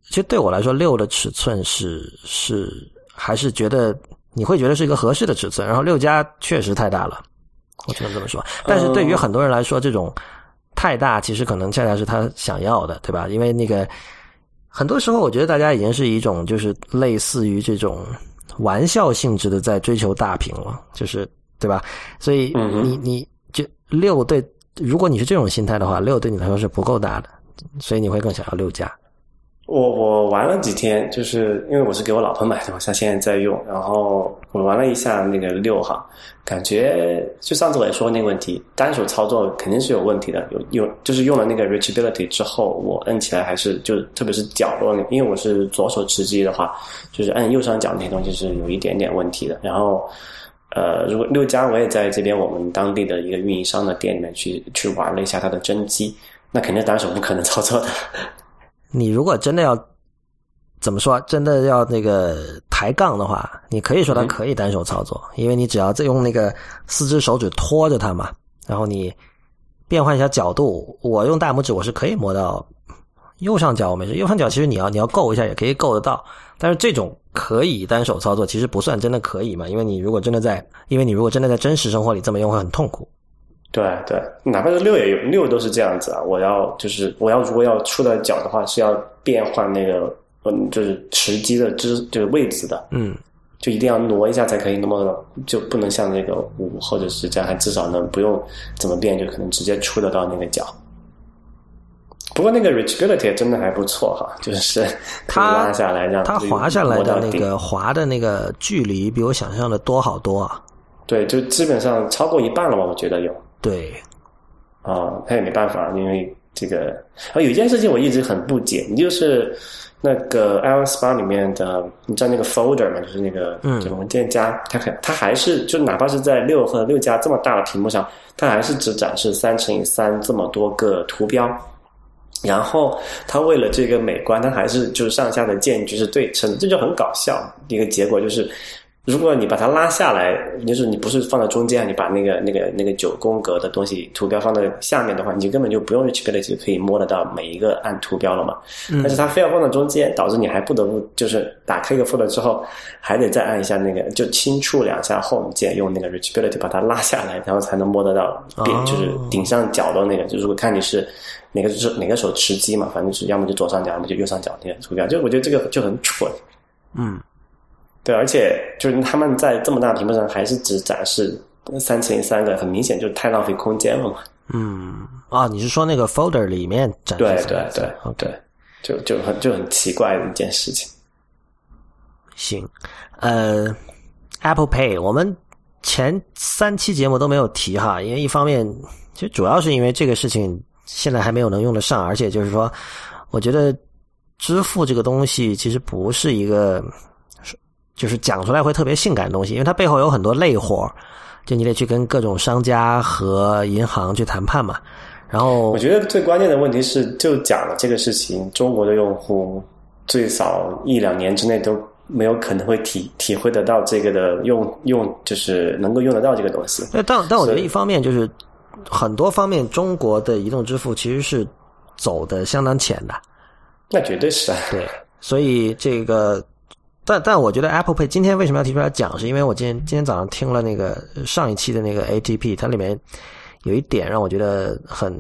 其实对我来说，六的尺寸是是还是觉得你会觉得是一个合适的尺寸，然后六加确实太大了，我只能这么说。但是对于很多人来说，这种太大其实可能恰恰是他想要的，对吧？因为那个。很多时候，我觉得大家已经是一种就是类似于这种玩笑性质的在追求大屏了，就是对吧？所以你你就六对，如果你是这种心态的话，六对你来说是不够大的，所以你会更想要六加。我我玩了几天，就是因为我是给我老婆买的嘛，她现在在用。然后我玩了一下那个六哈，感觉就上次我也说那个问题，单手操作肯定是有问题的。有有就是用了那个 reachability 之后，我摁起来还是就特别是角落，因为我是左手持机的话，就是摁右上角那些东西是有一点点问题的。然后呃，如果六家我也在这边我们当地的一个运营商的店里面去去玩了一下它的真机，那肯定单手不可能操作的。你如果真的要怎么说，真的要那个抬杠的话，你可以说它可以单手操作，因为你只要再用那个四只手指托着它嘛，然后你变换一下角度，我用大拇指我是可以摸到右上角，我没事。右上角其实你要你要够一下也可以够得到，但是这种可以单手操作，其实不算真的可以嘛，因为你如果真的在，(laughs) 因为你如果真的在真实生活里这么用会很痛苦。对对，哪怕是六也有六都是这样子啊！我要就是我要如果要出的脚的话，是要变换那个嗯，就是持机的支就是位置的，嗯，就一定要挪一下才可以，那么就不能像那个五或者是这样，还至少能不用怎么变，就可能直接出得到那个脚。不过那个 reachability 真的还不错哈，就是 (laughs) 它拉下来让它滑下来的那个滑的那个距离比我想象的多好多啊！对，就基本上超过一半了吧？我觉得有。对，啊，他也没办法，因为这个啊，有一件事情我一直很不解，你就是那个 iOS 八里面的，你知道那个 folder 嘛，就是那个嗯，文件夹，它还它还是就哪怕是在六和六加这么大的屏幕上，它还是只展示三乘以三这么多个图标，然后它为了这个美观，它还是就是上下的间距是对称的，这就很搞笑，一个结果就是。如果你把它拉下来，就是你不是放在中间，你把那个那个那个九宫格的东西图标放在下面的话，你就根本就不用 reachability 可以摸得到每一个按图标了嘛。但是它非要放在中间，导致你还不得不就是打开一个 folder 之后，还得再按一下那个就轻触两下 home 键，用那个 reachability 把它拉下来，然后才能摸得到边就是顶上角的那个。就如果看你是哪个是哪个手持机嘛，反正是要么就左上角，要么就右上角那个图标。就我觉得这个就很蠢。嗯。对，而且就是他们在这么大屏幕上还是只展示三乘以三个，很明显就是太浪费空间了嘛。嗯，啊，你是说那个 folder 里面展示？对对对对，就就很就很奇怪的一件事情。行，呃，Apple Pay，我们前三期节目都没有提哈，因为一方面其实主要是因为这个事情现在还没有能用得上，而且就是说，我觉得支付这个东西其实不是一个。就是讲出来会特别性感的东西，因为它背后有很多累活就你得去跟各种商家和银行去谈判嘛。然后我觉得最关键的问题是，就讲了这个事情，中国的用户最少一两年之内都没有可能会体体会得到这个的用用，就是能够用得到这个东西。但但我觉得一方面就是很多方面，中国的移动支付其实是走的相当浅的。那绝对是啊。对，所以这个，但但我觉得 Apple Pay 今天为什么要提出来讲，是因为我今天今天早上听了那个上一期的那个 ATP，它里面。有一点让我觉得很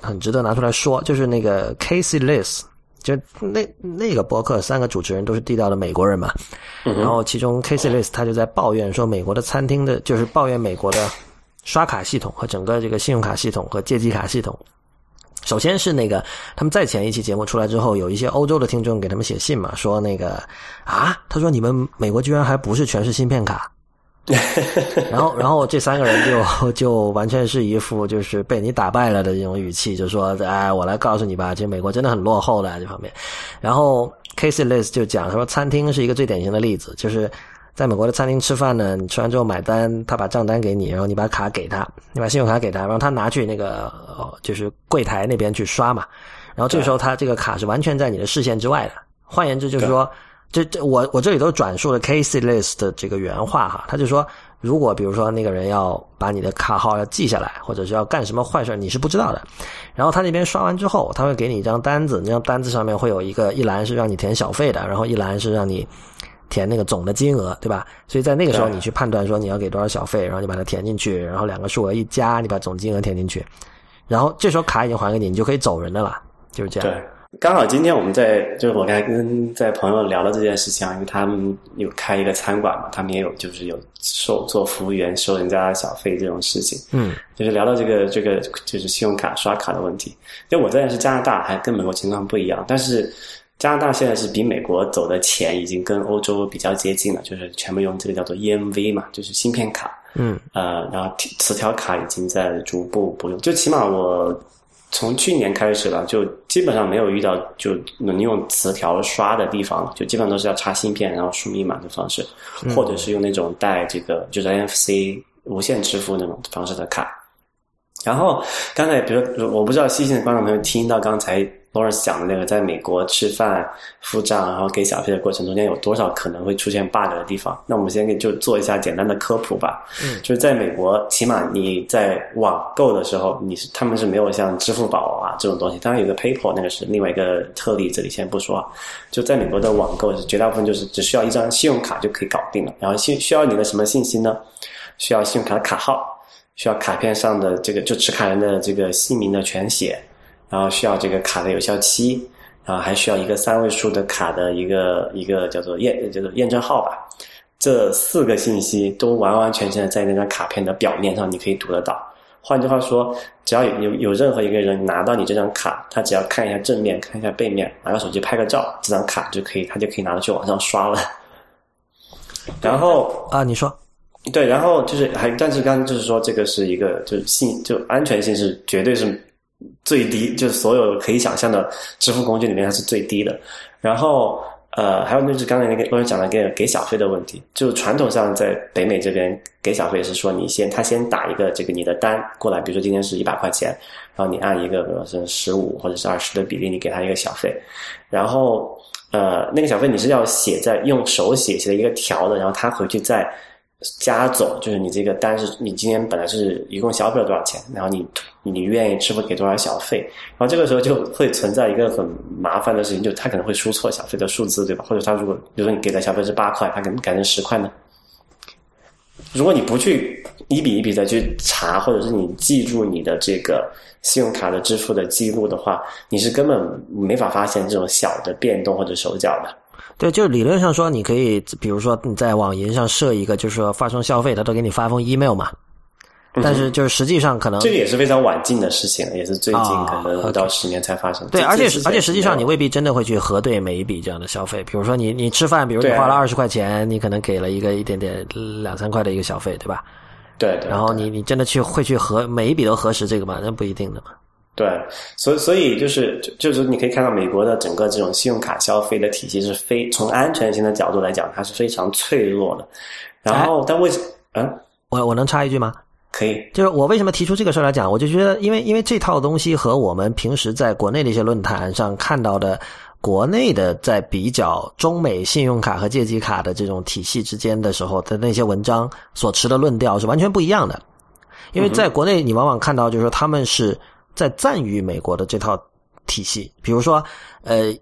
很值得拿出来说，就是那个 Casey List 就那那个博客三个主持人都是地道的美国人嘛，然后其中 Casey List 他就在抱怨说，美国的餐厅的，就是抱怨美国的刷卡系统和整个这个信用卡系统和借记卡系统。首先是那个他们在前一期节目出来之后，有一些欧洲的听众给他们写信嘛，说那个啊，他说你们美国居然还不是全是芯片卡。(laughs) 然后，然后这三个人就就完全是一副就是被你打败了的这种语气，就说：“哎，我来告诉你吧，其实美国真的很落后的这方面。”然后 Casey List 就讲，他说餐厅是一个最典型的例子，就是在美国的餐厅吃饭呢，你吃完之后买单，他把账单给你，然后你把卡给他，你把信用卡给他，然后他拿去那个就是柜台那边去刷嘛，然后这个时候他这个卡是完全在你的视线之外的。换言之，就是说。这这我我这里都转述了 Casey List 的这个原话哈，他就说，如果比如说那个人要把你的卡号要记下来，或者是要干什么坏事，你是不知道的。然后他那边刷完之后，他会给你一张单子，那张单子上面会有一个一栏是让你填小费的，然后一栏是让你填那个总的金额，对吧？所以在那个时候你去判断说你要给多少小费，然后你把它填进去，然后两个数额一加，你把总金额填进去，然后这时候卡已经还给你，你就可以走人的了，就是这样。对刚好今天我们在就是我刚才跟在朋友聊了这件事情啊，因为他们有开一个餐馆嘛，他们也有就是有收做服务员收人家小费这种事情，嗯，就是聊到这个这个就是信用卡刷卡的问题。因为我在是加拿大，还跟美国情况不一样，但是加拿大现在是比美国走的前，已经跟欧洲比较接近了，就是全部用这个叫做 EMV 嘛，就是芯片卡，嗯，呃，然后磁条卡已经在逐步不用，就起码我。从去年开始了，就基本上没有遇到就能用磁条刷的地方，就基本上都是要插芯片然后输密码的方式，或者是用那种带这个就是 NFC 无线支付那种方式的卡。然后刚才比如我不知道细心的观众朋友听到刚才。Lawrence 讲的那个，在美国吃饭付账，然后给小费的过程中间，有多少可能会出现 bug 的地方？那我们先给就做一下简单的科普吧。嗯，就是在美国，起码你在网购的时候，你是他们是没有像支付宝啊这种东西。当然有个 PayPal，那个是另外一个特例，这里先不说。就在美国的网购，是绝大部分就是只需要一张信用卡就可以搞定了。然后需需要你的什么信息呢？需要信用卡的卡号，需要卡片上的这个就持卡人的这个姓名的全写。然后需要这个卡的有效期，然后还需要一个三位数的卡的一个一个叫做验叫做验证号吧。这四个信息都完完全全的在那张卡片的表面上，你可以读得到。换句话说，只要有有有任何一个人拿到你这张卡，他只要看一下正面，看一下背面，拿个手机拍个照，这张卡就可以，他就可以拿着去网上刷了。(laughs) 然后啊，你说对，然后就是还，但是刚刚就是说这个是一个就是信就安全性是绝对是。最低就是所有可以想象的支付工具里面，它是最低的。然后，呃，还有就是刚才那个罗人讲的给给小费的问题，就传统上在北美这边给小费是说，你先他先打一个这个你的单过来，比如说今天是一百块钱，然后你按一个比如说十五或者是二十的比例，你给他一个小费，然后呃那个小费你是要写在用手写写的一个条的，然后他回去再。加总就是你这个单是你今天本来是一共消费了多少钱，然后你你愿意支付给多少小费，然后这个时候就会存在一个很麻烦的事情，就他可能会输错小费的数字，对吧？或者他如果比如说你给的小费是八块，他可能改成十块呢？如果你不去一笔一笔的去查，或者是你记住你的这个信用卡的支付的记录的话，你是根本没法发现这种小的变动或者手脚的。对，就理论上说，你可以，比如说你在网银上设一个，就是说发送消费，他都给你发封 email 嘛。但是就是实际上可能这个也是非常晚近的事情，也是最近可能五到十年才发生。对，而且而且实际上你未必真的会去核对每一笔这样的消费。比如说你你吃饭，比如你花了二十块钱，你可能给了一个一点点两三块的一个小费，对吧？对。然后你你真的去会去核每一笔都核实这个吗？那不一定的嘛。对，所以所以就是就是你可以看到美国的整个这种信用卡消费的体系是非从安全性的角度来讲，它是非常脆弱的。然后，但为什么？嗯，我我能插一句吗？可以。就是我为什么提出这个事儿来讲，我就觉得，因为因为这套东西和我们平时在国内的一些论坛上看到的。国内的在比较中美信用卡和借记卡的这种体系之间的时候的那些文章所持的论调是完全不一样的，因为在国内你往往看到就是说他们是在赞誉美国的这套体系，比如说呃，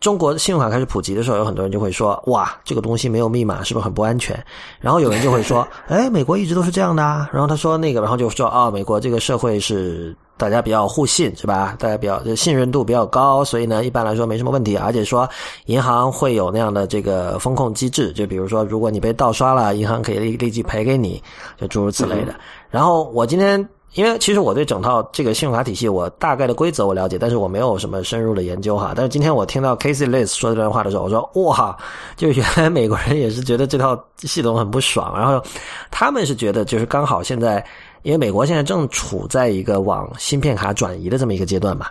中国信用卡开始普及的时候，有很多人就会说哇，这个东西没有密码是不是很不安全？然后有人就会说，(laughs) 哎，美国一直都是这样的啊。然后他说那个，然后就说啊，美国这个社会是。大家比较互信是吧？大家比较信任度比较高，所以呢，一般来说没什么问题。而且说银行会有那样的这个风控机制，就比如说，如果你被盗刷了，银行可以立立即赔给你，就诸如此类的。然后我今天，因为其实我对整套这个信用卡体系，我大概的规则我了解，但是我没有什么深入的研究哈。但是今天我听到 Casey Liz 说这段话的时候，我说哇，就原来美国人也是觉得这套系统很不爽，然后他们是觉得就是刚好现在。因为美国现在正处在一个往芯片卡转移的这么一个阶段嘛，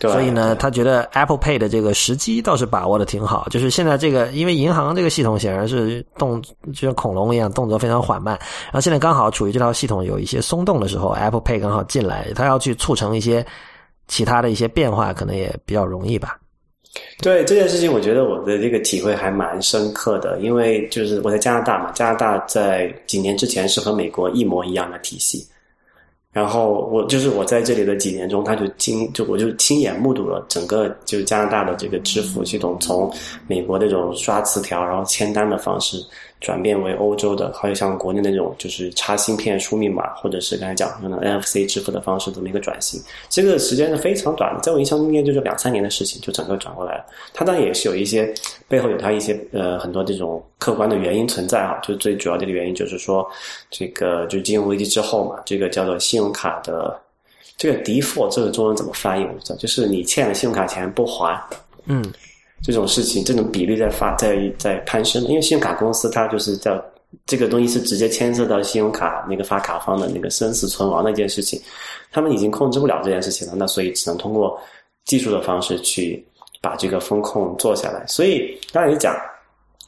所以呢，他觉得 Apple Pay 的这个时机倒是把握的挺好。就是现在这个，因为银行这个系统显然是动，就像恐龙一样，动作非常缓慢。然后现在刚好处于这套系统有一些松动的时候，Apple Pay 刚好进来，它要去促成一些其他的一些变化，可能也比较容易吧。对这件事情，我觉得我的这个体会还蛮深刻的，因为就是我在加拿大嘛，加拿大在几年之前是和美国一模一样的体系，然后我就是我在这里的几年中，他就亲就我就亲眼目睹了整个就是加拿大的这个支付系统从美国那种刷磁条然后签单的方式。转变为欧洲的，还有像国内那种就是插芯片输密码，或者是刚才讲的 NFC 支付的方式这么一个转型，这个时间是非常短的，在我印象中间就是两三年的事情就整个转过来了。它当然也是有一些背后有它一些呃很多这种客观的原因存在啊，就最主要的一个原因就是说，这个就金融危机之后嘛，这个叫做信用卡的这个 default 这个中文怎么翻译我不知道，就是你欠了信用卡钱不还，嗯。这种事情，这种比例在发在在攀升，因为信用卡公司它就是叫这个东西是直接牵涉到信用卡那个发卡方的那个生死存亡的一件事情，他们已经控制不了这件事情了，那所以只能通过技术的方式去把这个风控做下来。所以刚才也讲。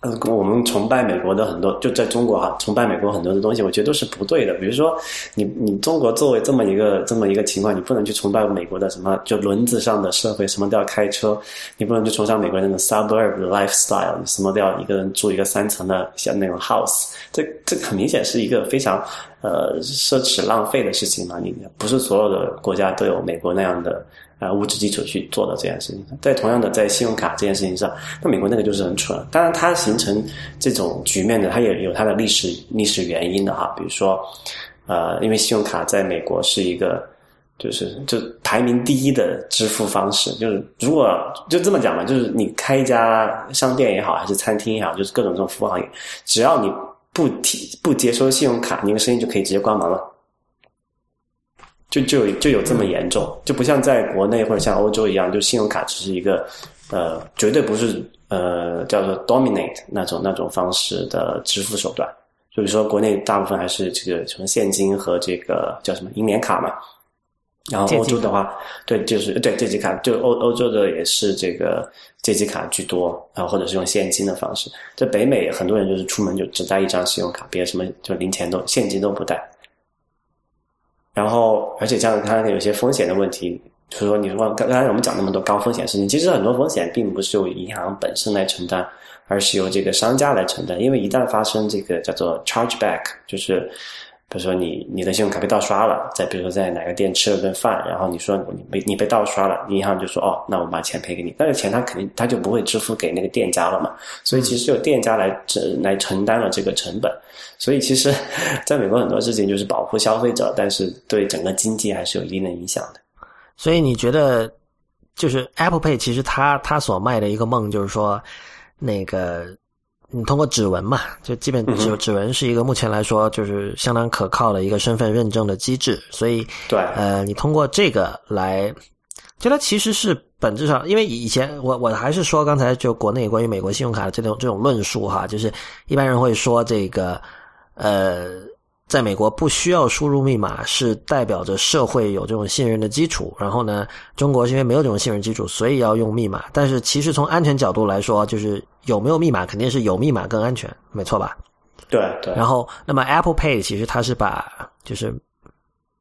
呃，我们崇拜美国的很多，就在中国哈，崇拜美国很多的东西，我觉得都是不对的。比如说，你你中国作为这么一个这么一个情况，你不能去崇拜美国的什么就轮子上的社会，什么都要开车，你不能去崇尚美国那种 suburb lifestyle，什么都要一个人住一个三层的像那种 house，这这很明显是一个非常呃奢侈浪费的事情嘛。你不是所有的国家都有美国那样的。啊，物质基础去做的这件事情，在同样的在信用卡这件事情上，那美国那个就是很蠢。当然，它形成这种局面的，它也有它的历史历史原因的哈。比如说，呃，因为信用卡在美国是一个，就是就排名第一的支付方式。就是如果就这么讲嘛，就是你开一家商店也好，还是餐厅也好，就是各种这种服务行业，只要你不提不接收信用卡，你的生意就可以直接关门了。就就就有这么严重，就不像在国内或者像欧洲一样，就信用卡只是一个，呃，绝对不是呃叫做 dominate 那种那种方式的支付手段。就比如说国内大部分还是这个什么现金和这个叫什么银联卡嘛，然后欧洲的话，对，就是对借记卡，就欧欧洲的也是这个借记卡居多，然后或者是用现金的方式。在北美很多人就是出门就只带一张信用卡，别的什么就零钱都现金都不带。然后，而且像它有些风险的问题，就是说，你说刚刚才我们讲那么多高风险事情，其实很多风险并不是由银行本身来承担，而是由这个商家来承担。因为一旦发生这个叫做 chargeback，就是。比如说你你的信用卡被盗刷了，再比如说在哪个店吃了顿饭，然后你说你被你被盗刷了，银行就说哦，那我把钱赔给你，但是钱他肯定他就不会支付给那个店家了嘛，所以其实有店家来承来承担了这个成本，所以其实在美国很多事情就是保护消费者，但是对整个经济还是有一定的影响的。所以你觉得就是 Apple Pay 其实它它所卖的一个梦就是说那个。你通过指纹嘛，就基本指指纹是一个目前来说就是相当可靠的一个身份认证的机制，所以对，呃，你通过这个来，就它其实是本质上，因为以前我我还是说刚才就国内关于美国信用卡的这种这种论述哈，就是一般人会说这个呃。在美国不需要输入密码，是代表着社会有这种信任的基础。然后呢，中国是因为没有这种信任基础，所以要用密码。但是其实从安全角度来说，就是有没有密码肯定是有密码更安全，没错吧？对对。然后，那么 Apple Pay 其实它是把就是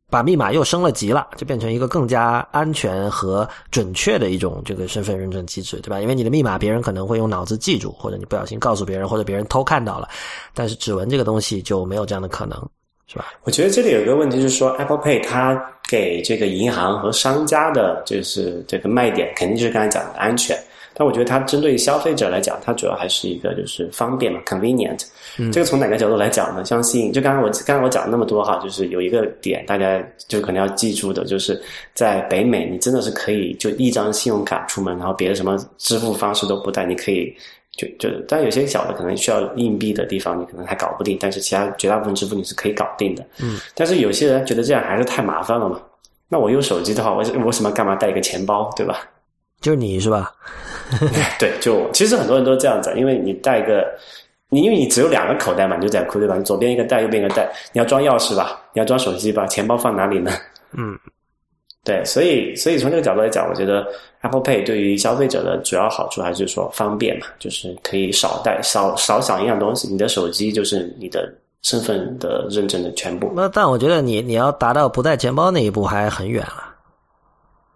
把密码又升了级了，就变成一个更加安全和准确的一种这个身份认证机制，对吧？因为你的密码别人可能会用脑子记住，或者你不小心告诉别人，或者别人偷看到了，但是指纹这个东西就没有这样的可能，是吧？我觉得这里有一个问题就是说，Apple Pay 它给这个银行和商家的就是这个卖点，肯定就是刚才讲的安全。但我觉得它针对消费者来讲，它主要还是一个就是方便嘛，convenient。这个从哪个角度来讲呢？相信就刚刚我刚刚我讲了那么多哈，就是有一个点大家就可能要记住的，就是在北美，你真的是可以就一张信用卡出门，然后别的什么支付方式都不带，你可以就就，但有些小的可能需要硬币的地方，你可能还搞不定，但是其他绝大部分支付你是可以搞定的。嗯，但是有些人觉得这样还是太麻烦了嘛。那我用手机的话，我我什么干嘛带一个钱包，对吧？(laughs) 就是你是吧？(laughs) 对，就其实很多人都这样子，因为你带一个，你因为你只有两个口袋嘛，你就在裤对吧？你左边一个袋，右边一个袋，你要装钥匙吧，你要装手机吧，钱包放哪里呢？(laughs) 嗯，对，所以所以从这个角度来讲，我觉得 Apple Pay 对于消费者的主要好处还是说方便嘛，就是可以少带少少想一样东西，你的手机就是你的身份的认证的全部。那但我觉得你你要达到不带钱包那一步还很远啊。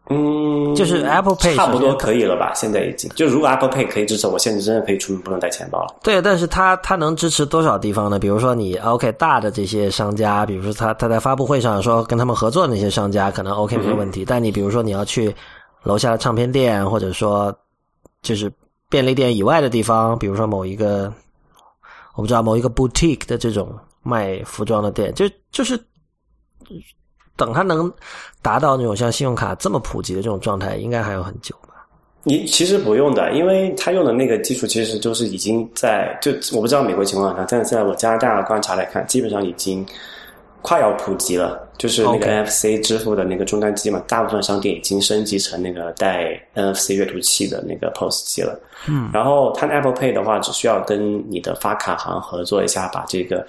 嗯，就是 Apple Pay 差不多可以了吧？现在已经就如果 Apple Pay 可以支持，我现在真的可以出门不用带钱包了。对，但是它它能支持多少地方呢？比如说你 OK 大的这些商家，比如说他他在发布会上说跟他们合作的那些商家，可能 OK 没有问题。但你比如说你要去楼下的唱片店，或者说就是便利店以外的地方，比如说某一个我不知道某一个 boutique 的这种卖服装的店，就就是等它能达到那种像信用卡这么普及的这种状态，应该还有很久吧？你其实不用的，因为他用的那个技术其实就是已经在就我不知道美国情况啊，但是在我加拿大的观察来看，基本上已经快要普及了。就是那个 NFC 支付的那个终端机嘛，大部分商店已经升级成那个带 NFC 阅读器的那个 POS 机了。嗯，然后它 Apple Pay 的话，只需要跟你的发卡行合作一下，把这个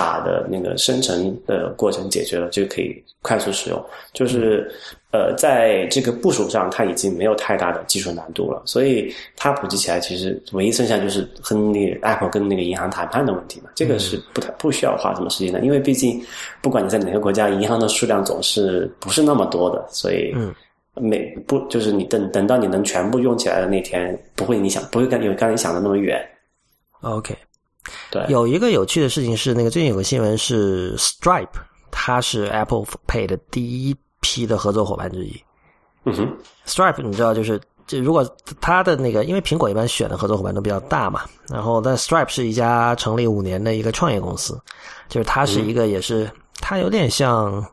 卡的那个生成的过程解决了，就可以快速使用。就是呃，在这个部署上，它已经没有太大的技术难度了。所以它普及起来，其实唯一剩下就是跟那个 Apple 跟那个银行谈判的问题嘛。这个是不太不需要花什么时间的，因为毕竟不管你在哪个国家，银行的数量总是不是那么多的，所以嗯。每不就是你等等到你能全部用起来的那天，不会你想不会跟有刚才想的那么远。OK，对，有一个有趣的事情是，那个最近有个新闻是 Stripe，它是 Apple Pay 的第一批的合作伙伴之一。嗯哼，Stripe 你知道，就是就如果它的那个，因为苹果一般选的合作伙伴都比较大嘛，然后但 Stripe 是一家成立五年的一个创业公司，就是它是一个也是它有点像。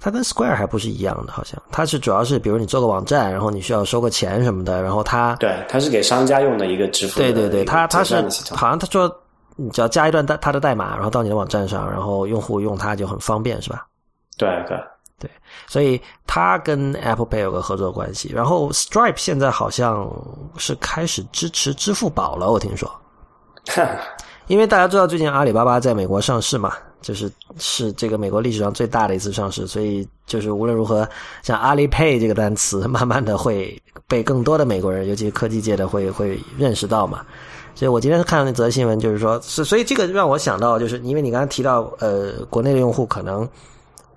它跟 Square 还不是一样的，好像它是主要是，比如你做个网站，然后你需要收个钱什么的，然后它对，它是给商家用的一个支付对对对，它它是好像他说你只要加一段代它的代码，然后到你的网站上，然后用户用它就很方便，是吧？对对对，所以它跟 Apple Pay 有个合作关系。然后 Stripe 现在好像是开始支持支付宝了，我听说。(laughs) 因为大家知道最近阿里巴巴在美国上市嘛，就是是这个美国历史上最大的一次上市，所以就是无论如何，像阿里 Pay 这个单词，(laughs) 慢慢的会被更多的美国人，尤其是科技界的会会认识到嘛。所以我今天看到那则新闻，就是说，是所以这个让我想到，就是因为你刚才提到，呃，国内的用户可能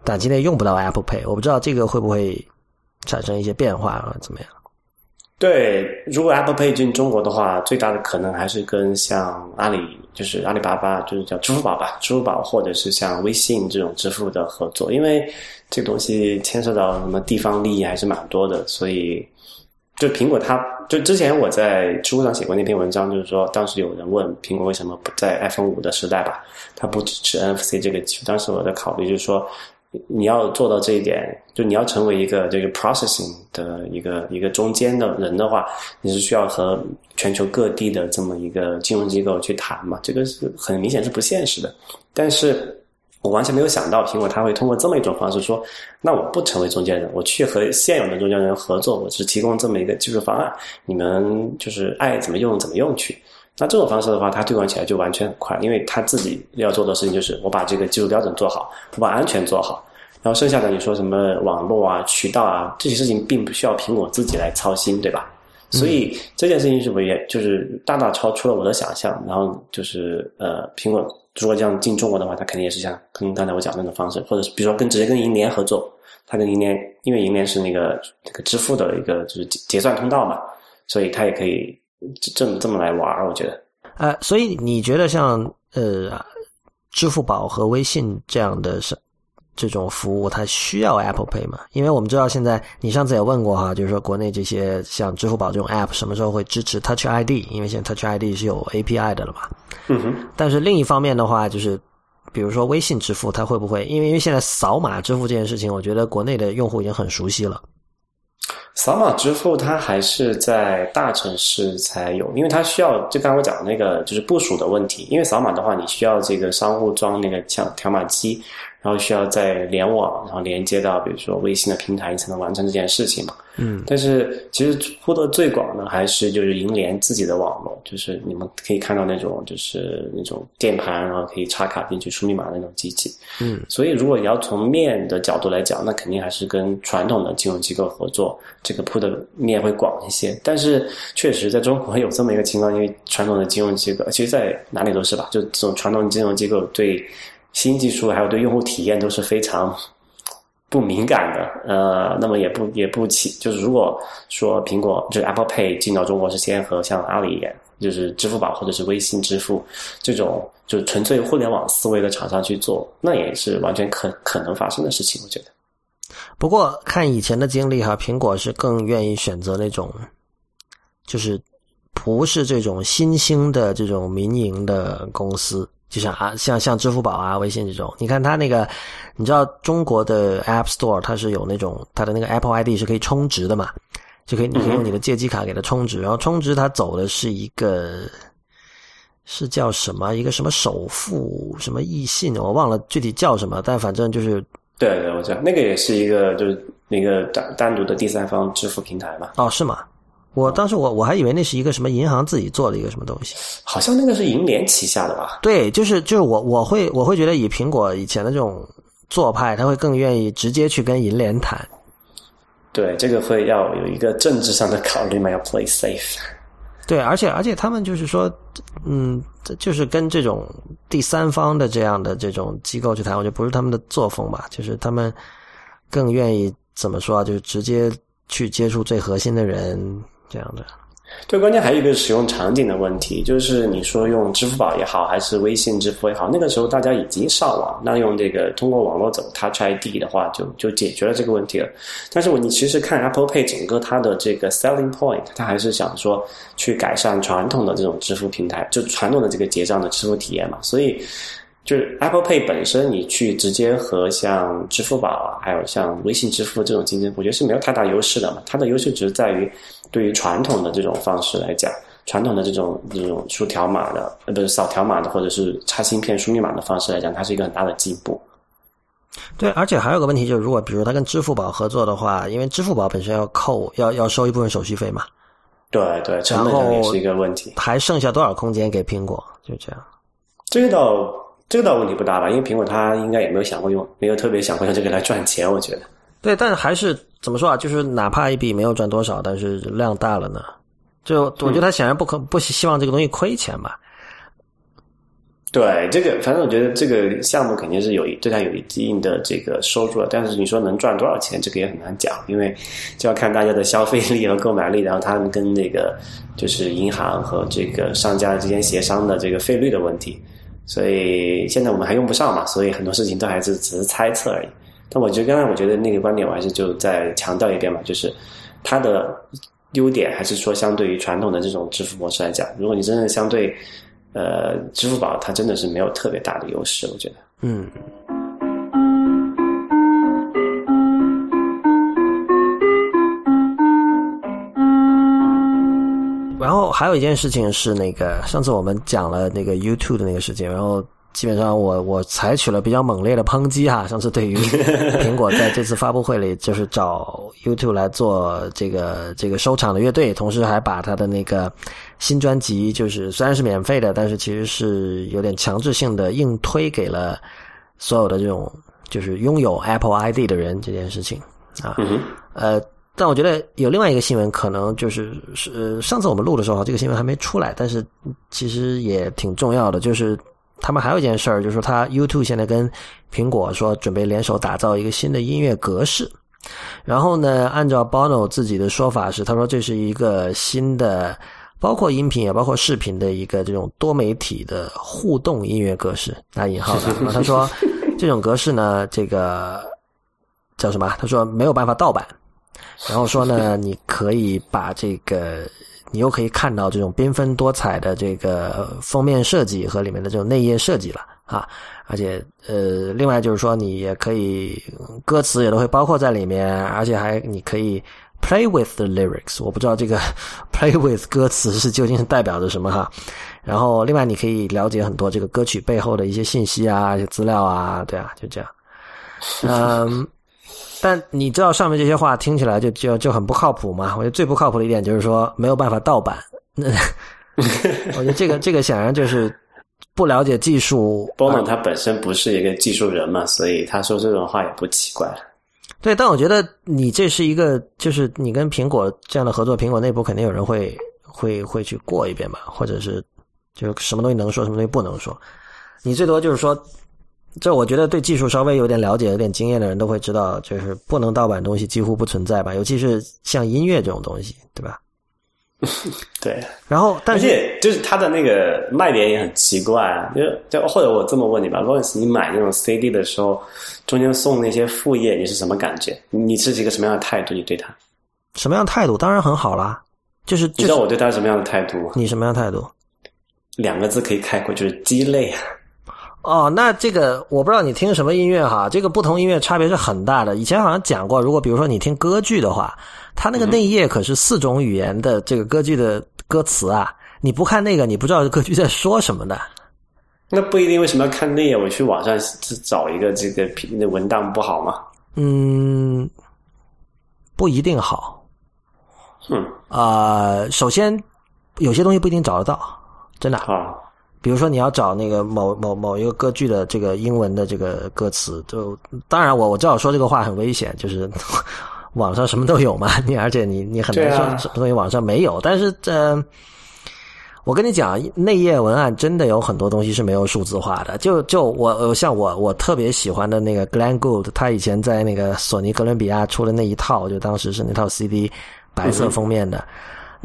短期内用不到 Apple Pay，我不知道这个会不会产生一些变化啊，怎么样？对，如果 Apple Pay 进中国的话，最大的可能还是跟像阿里，就是阿里巴巴，就是叫支付宝吧，支付宝或者是像微信这种支付的合作，因为这个东西牵涉到什么地方利益还是蛮多的，所以就苹果它就之前我在知乎上写过那篇文章，就是说当时有人问苹果为什么不在 iPhone 五的时代吧，它不支持 NFC 这个技术，当时我的考虑就是说。你要做到这一点，就你要成为一个这个 processing 的一个一个中间的人的话，你是需要和全球各地的这么一个金融机构去谈嘛？这个是很明显是不现实的。但是我完全没有想到，苹果它会通过这么一种方式说，那我不成为中间人，我去和现有的中间人合作，我只提供这么一个技术方案，你们就是爱怎么用怎么用去。那这种方式的话，它推广起来就完全很快，因为他自己要做的事情就是我把这个技术标准做好，我把安全做好，然后剩下的你说什么网络啊、渠道啊这些事情，并不需要苹果自己来操心，对吧？所以这件事情是不也就是大大超出了我的想象，然后就是呃，苹果如果这样进中国的话，它肯定也是像跟刚才我讲那种方式，或者是比如说跟直接跟银联合作，它跟银联，因为银联是那个这个支付的一个就是结结算通道嘛，所以它也可以这么这么来玩儿，我觉得。呃，所以你觉得像呃，支付宝和微信这样的是这种服务，它需要 Apple Pay 吗？因为我们知道现在你上次也问过哈，就是说国内这些像支付宝这种 App 什么时候会支持 Touch ID？因为现在 Touch ID 是有 API 的了嘛。嗯哼。但是另一方面的话，就是比如说微信支付，它会不会？因为因为现在扫码支付这件事情，我觉得国内的用户已经很熟悉了。扫码支付它还是在大城市才有，因为它需要就刚才我讲的那个就是部署的问题。因为扫码的话，你需要这个商户装那个条条码机，然后需要再联网，然后连接到比如说微信的平台，你才能完成这件事情嘛。嗯，但是其实铺的最广的还是就是银联自己的网络，就是你们可以看到那种就是那种键盘，然后可以插卡进去输密码的那种机器。嗯，所以如果你要从面的角度来讲，那肯定还是跟传统的金融机构合作，这个铺的面会广一些。但是确实在中国有这么一个情况，因为传统的金融机构，其实在哪里都是吧，就这种传统金融机构对新技术还有对用户体验都是非常。不敏感的，呃，那么也不也不起，就是如果说苹果就是 Apple Pay 进到中国是先和像阿里，就是支付宝或者是微信支付这种就纯粹互联网思维的厂商去做，那也是完全可可能发生的事情，我觉得。不过看以前的经历哈，苹果是更愿意选择那种，就是不是这种新兴的这种民营的公司。就像啊，像像支付宝啊、微信这种，你看它那个，你知道中国的 App Store 它是有那种它的那个 Apple ID 是可以充值的嘛？就可以你可以用你的借记卡给它充值，然后充值它走的是一个是叫什么一个什么首付什么易信，我忘了具体叫什么，但反正就是对对，我知道那个也是一个就是那个单单独的第三方支付平台嘛。哦，是吗？我当时我我还以为那是一个什么银行自己做的一个什么东西，好像那个是银联旗下的吧？对，就是就是我我会我会觉得以苹果以前的这种做派，他会更愿意直接去跟银联谈。对，这个会要有一个政治上的考虑嘛，要 play safe。对，而且而且他们就是说，嗯，就是跟这种第三方的这样的这种机构去谈，我觉得不是他们的作风吧，就是他们更愿意怎么说啊？就是直接去接触最核心的人。这样的，对，关键还有一个使用场景的问题，就是你说用支付宝也好，还是微信支付也好，那个时候大家已经上网，那用这个通过网络走 Touch ID 的话，就就解决了这个问题了。但是我你其实看 Apple Pay 整个它的这个 selling point，它还是想说去改善传统的这种支付平台，就传统的这个结账的支付体验嘛，所以。就是 Apple Pay 本身，你去直接和像支付宝啊，还有像微信支付这种竞争，我觉得是没有太大优势的嘛。它的优势只是在于，对于传统的这种方式来讲，传统的这种这种输条码的，呃，不是扫条码的，或者是插芯片输密码的方式来讲，它是一个很大的进步。对，而且还有个问题就是，如果比如它跟支付宝合作的话，因为支付宝本身要扣，要要收一部分手续费嘛。对对，成本上也是一个问题。还剩下多少空间给苹果？就这样。这个倒。这个倒问题不大吧？因为苹果它应该也没有想过用，没有特别想过用这个来赚钱。我觉得，对，但还是怎么说啊？就是哪怕一笔没有赚多少，但是量大了呢？就我觉得他显然不可不希望这个东西亏钱吧？对，这个反正我觉得这个项目肯定是有对他有一定的这个收入，但是你说能赚多少钱，这个也很难讲，因为就要看大家的消费力和购买力，然后他们跟那个就是银行和这个商家之间协商的这个费率的问题。所以现在我们还用不上嘛，所以很多事情都还是只是猜测而已。但我觉得刚才我觉得那个观点，我还是就再强调一遍嘛，就是它的优点还是说，相对于传统的这种支付模式来讲，如果你真的相对呃支付宝，它真的是没有特别大的优势，我觉得。嗯。然后还有一件事情是，那个上次我们讲了那个 YouTube 的那个事情，然后基本上我我采取了比较猛烈的抨击哈。上次对于 (laughs) 苹果在这次发布会里，就是找 YouTube 来做这个这个收场的乐队，同时还把他的那个新专辑，就是虽然是免费的，但是其实是有点强制性的硬推给了所有的这种就是拥有 Apple ID 的人这件事情啊，呃。但我觉得有另外一个新闻，可能就是是上次我们录的时候，这个新闻还没出来，但是其实也挺重要的，就是他们还有一件事儿，就是说他 YouTube 现在跟苹果说准备联手打造一个新的音乐格式。然后呢，按照 Bono 自己的说法是，他说这是一个新的，包括音频也包括视频的一个这种多媒体的互动音乐格式，打引号的。他说这种格式呢，这个叫什么？他说没有办法盗版。(laughs) 然后说呢，你可以把这个，你又可以看到这种缤纷多彩的这个封面设计和里面的这种内页设计了啊。而且，呃，另外就是说，你也可以歌词也都会包括在里面，而且还你可以 play with the lyrics。我不知道这个 (laughs) play with 歌词是究竟是代表着什么哈。然后，另外你可以了解很多这个歌曲背后的一些信息啊、一些资料啊，对啊，就这样。嗯，但你知道上面这些话听起来就就就很不靠谱嘛？我觉得最不靠谱的一点就是说没有办法盗版。那 (laughs) 我觉得这个这个显然就是。不了解技术，Bono 他本身不是一个技术人嘛，所以他说这种话也不奇怪。对，但我觉得你这是一个，就是你跟苹果这样的合作，苹果内部肯定有人会会会去过一遍吧，或者是就是什么东西能说，什么东西不能说。你最多就是说，这我觉得对技术稍微有点了解、有点经验的人都会知道，就是不能盗版东西几乎不存在吧，尤其是像音乐这种东西，对吧？(laughs) 对，然后，但是就是它的那个卖点也很奇怪啊，就就或者我这么问你吧，罗恩斯，你买那种 CD 的时候，中间送那些副业，你是什么感觉？你是一个什么样的态度？你对他什么样的态度？当然很好啦，就是你知道我对他什么样的态度？你什么样的态度？两个字可以概括，就是鸡肋啊。哦，那这个我不知道你听什么音乐哈，这个不同音乐差别是很大的。以前好像讲过，如果比如说你听歌剧的话，它那个内页可是四种语言的这个歌剧的歌词啊，你不看那个，你不知道歌剧在说什么的。那不一定，为什么要看内页？我去网上找一个这个那文档不好吗？嗯，不一定好。嗯啊，首先有些东西不一定找得到，真的啊。比如说你要找那个某某某一个歌剧的这个英文的这个歌词，就当然我我知道说这个话很危险，就是 (laughs) 网上什么都有嘛，(laughs) 你而且你你很难说什么东西网上没有。但是这我跟你讲，内页文案真的有很多东西是没有数字化的。就就我像我我特别喜欢的那个 Glenn Gould，他以前在那个索尼哥伦比亚出的那一套，就当时是那套 CD 白色封面的。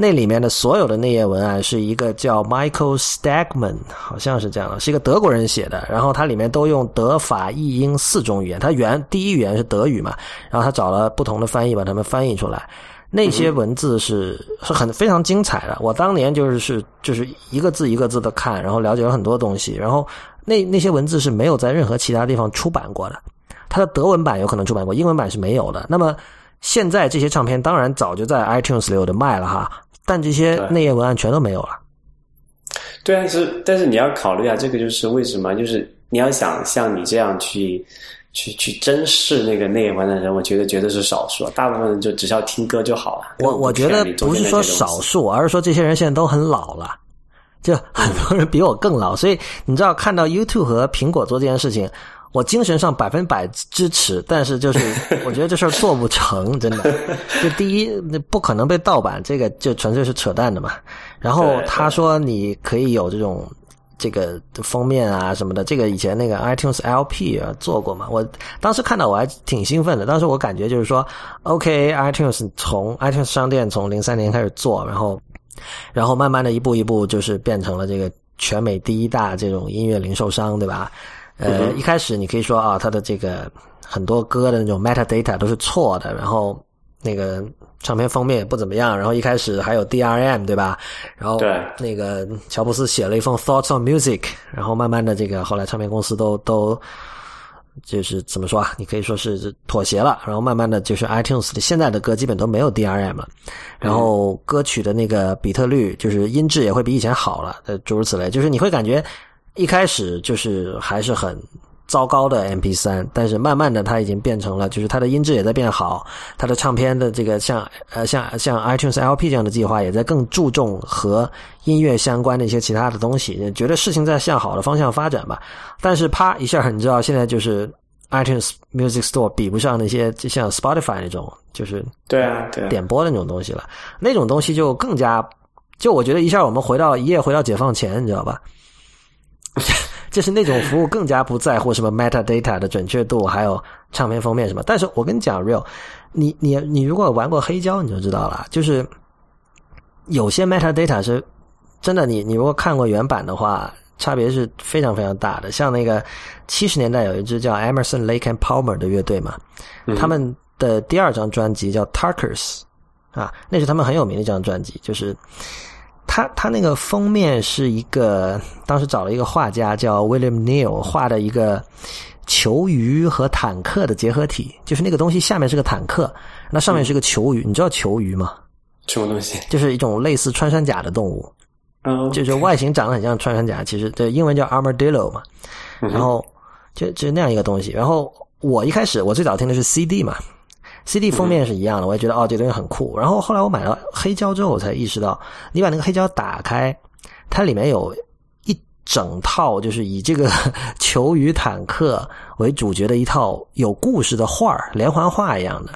那里面的所有的内页文案是一个叫 Michael Stegman，好像是这样的，是一个德国人写的。然后它里面都用德法意英四种语言，它原第一语言是德语嘛，然后他找了不同的翻译把它们翻译出来。那些文字是是很非常精彩的。我当年就是是就是一个字一个字的看，然后了解了很多东西。然后那那些文字是没有在任何其他地方出版过的，它的德文版有可能出版过，英文版是没有的。那么现在这些唱片当然早就在 iTunes 里有的卖了哈。但这些内页文案全都没有了。对啊，是，但是你要考虑啊，这个就是为什么？就是你要想像你这样去去去珍视那个内页文案的人，我觉得绝对是少数。大部分人就只需要听歌就好了。我我觉得不是说少数，而是说这些人现在都很老了，就很多人比我更老。所以你知道，看到 YouTube 和苹果做这件事情。我精神上百分百支持，但是就是 (laughs) 我觉得这事儿做不成，真的。就第一，那不可能被盗版，这个就纯粹是扯淡的嘛。然后他说你可以有这种这个封面啊什么的，这个以前那个 iTunes LP 啊做过嘛。我当时看到我还挺兴奋的，当时我感觉就是说，OK，iTunes 从 iTunes 商店从零三年开始做，然后然后慢慢的一步一步就是变成了这个全美第一大这种音乐零售商，对吧？呃，一开始你可以说啊，他的这个很多歌的那种 metadata 都是错的，然后那个唱片封面也不怎么样，然后一开始还有 DRM 对吧？然后那个乔布斯写了一封 Thoughts on Music，然后慢慢的这个后来唱片公司都都就是怎么说啊？你可以说是妥协了，然后慢慢的就是 iTunes 的现在的歌基本都没有 DRM 了，然后歌曲的那个比特率就是音质也会比以前好了，呃，诸如此类，就是你会感觉。一开始就是还是很糟糕的 MP 三，但是慢慢的它已经变成了，就是它的音质也在变好，它的唱片的这个像呃像像 iTunes LP 这样的计划也在更注重和音乐相关的一些其他的东西，觉得事情在向好的方向发展吧。但是啪一下，你知道现在就是 iTunes Music Store 比不上那些就像 Spotify 那种，就是对啊点播的那种东西了，那种东西就更加，就我觉得一下我们回到一夜回到解放前，你知道吧？(laughs) 就是那种服务更加不在乎什么 metadata 的准确度，还有唱片封面什么。但是我跟你讲，real，你你你如果玩过黑胶，你就知道了，就是有些 metadata 是真的，你你如果看过原版的话，差别是非常非常大的。像那个七十年代有一支叫 Emerson Lake and Palmer 的乐队嘛，他们的第二张专辑叫 Tarkers 啊，那是他们很有名的一张专辑，就是他他那个封面是一个当时找了一个画家叫 William Neal 画的一个球鱼和坦克的结合体，就是那个东西下面是个坦克，那上面是个球鱼，你知道球鱼吗？什么东西？就是一种类似穿山甲的动物，嗯，就是外形长得很像穿山甲，其实对英文叫 armadillo 嘛，然后就就那样一个东西。然后我一开始我最早听的是 CD 嘛，CD 封面是一样的，我也觉得哦这东西很酷。然后后来我买了黑胶之后，我才意识到，你把那个黑胶打开，它里面有一整套就是以这个 (laughs) 球与坦克为主角的一套有故事的画儿，连环画一样的。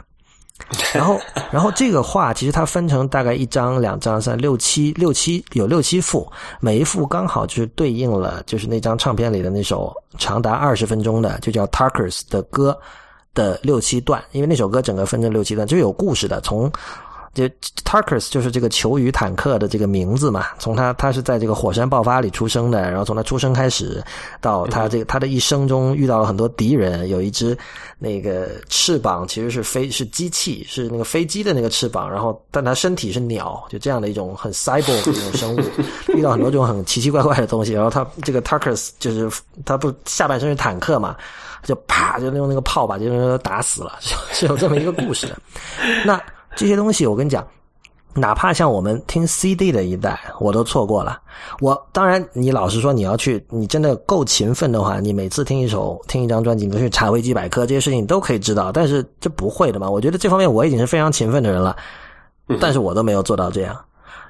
然后，(laughs) 然后这个画其实它分成大概一张、两张、三六七六七有六七幅，每一幅刚好就是对应了就是那张唱片里的那首长达二十分钟的就叫 Tarkers 的歌的六七段，因为那首歌整个分成六七段，就是有故事的，从。就 Tarkers 就是这个球鱼坦克的这个名字嘛，从他他是在这个火山爆发里出生的，然后从他出生开始到他这个他的一生中遇到了很多敌人，有一只那个翅膀其实是飞是机器是那个飞机的那个翅膀，然后但他身体是鸟，就这样的一种很 cyber 的一种生物，(laughs) 遇到很多这种很奇奇怪怪的东西，然后他这个 Tarkers 就是他不下半身是坦克嘛，就啪就用那个炮把这些人打死了，(laughs) 是有这么一个故事的，(laughs) 那。这些东西我跟你讲，哪怕像我们听 CD 的一代，我都错过了。我当然，你老实说，你要去，你真的够勤奋的话，你每次听一首、听一张专辑，你都去查维基百科，这些事情你都可以知道。但是这不会的嘛？我觉得这方面我已经是非常勤奋的人了，但是我都没有做到这样。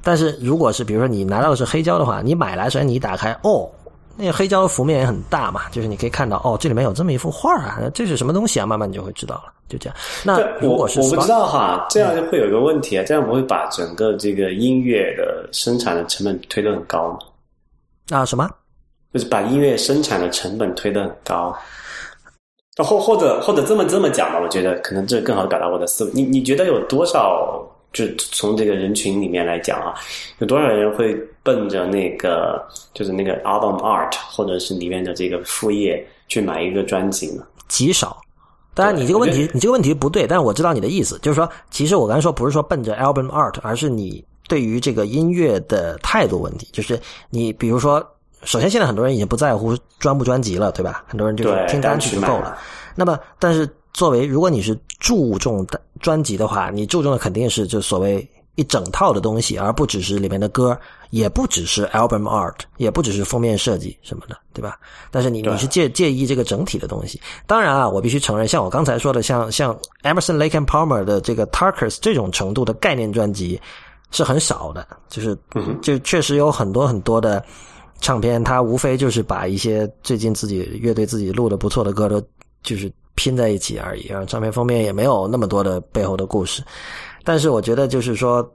但是如果是比如说你拿到的是黑胶的话，你买来时候你一打开，哦。那个黑胶的幅面也很大嘛，就是你可以看到哦，这里面有这么一幅画啊，这是什么东西啊？慢慢你就会知道了，就这样。那如果是我不知道哈，这样就会有一个问题啊，这样不会把整个这个音乐的生产的成本推得很高吗？啊，什么？就是把音乐生产的成本推得很高，或或者或者这么这么讲吧，我觉得可能这更好表达我的思路。你你觉得有多少？就从这个人群里面来讲啊，有多少人会奔着那个就是那个 album art 或者是里面的这个副业去买一个专辑呢？极少。当然，你这个问题，你这个问题不对，但是我知道你的意思，就是说，其实我刚才说不是说奔着 album art，而是你对于这个音乐的态度问题。就是你比如说，首先现在很多人已经不在乎专不专辑了，对吧？很多人就是听单曲就够了。那么，但是。作为，如果你是注重的专辑的话，你注重的肯定是就所谓一整套的东西，而不只是里面的歌，也不只是 album art，也不只是封面设计什么的，对吧？但是你你是介介意这个整体的东西。当然啊，我必须承认，像我刚才说的，像像 Emerson Lake and Palmer 的这个 Tarkers 这种程度的概念专辑是很少的，就是就确实有很多很多的唱片，它无非就是把一些最近自己乐队自己录的不错的歌都就是。拼在一起而已啊，唱片封面也没有那么多的背后的故事。但是我觉得，就是说，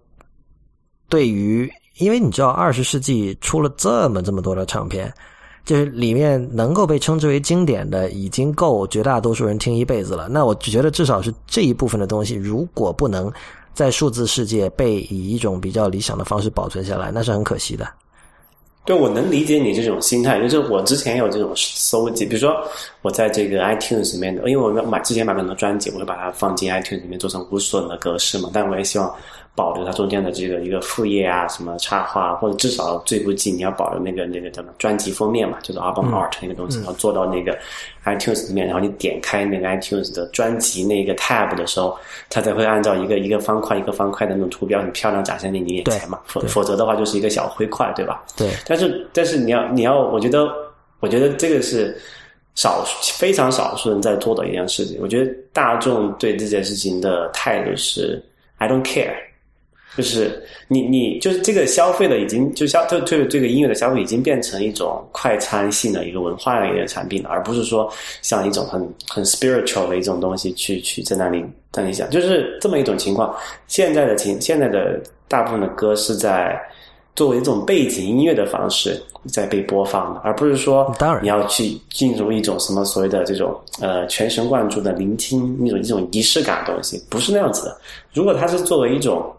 对于，因为你知道，二十世纪出了这么这么多的唱片，就是里面能够被称之为经典的，已经够绝大多数人听一辈子了。那我觉得，至少是这一部分的东西，如果不能在数字世界被以一种比较理想的方式保存下来，那是很可惜的。对，我能理解你这种心态，就是我之前也有这种搜集，比如说我在这个 iTunes 里面的，因为我买之前买很多专辑，我会把它放进 iTunes 里面做成无损的格式嘛，但我也希望。保留它中间的这个一个副业啊，什么插画，或者至少最不济你要保留那个那个叫什么专辑封面嘛，就是 album art 那个东西，然后做到那个 iTunes 里面，然后你点开那个 iTunes 的专辑那个 tab 的时候，它才会按照一个一个方块一个方块的那种图标很漂亮展现在你眼前嘛，否否则的话就是一个小灰块，对吧？对。但是但是你要你要，我觉得我觉得这个是少数非常少数人在做的一件事情。我觉得大众对这件事情的态度是 I don't care。就是你你就是这个消费的已经就消这这个这个音乐的消费已经变成一种快餐性的一个文化的一个产品了，而不是说像一种很很 spiritual 的一种东西去去在那里在那里想，就是这么一种情况。现在的情现在的大部分的歌是在作为一种背景音乐的方式在被播放的，而不是说当然你要去进入一种什么所谓的这种呃全神贯注的聆听一种一种仪式感的东西，不是那样子的。如果它是作为一种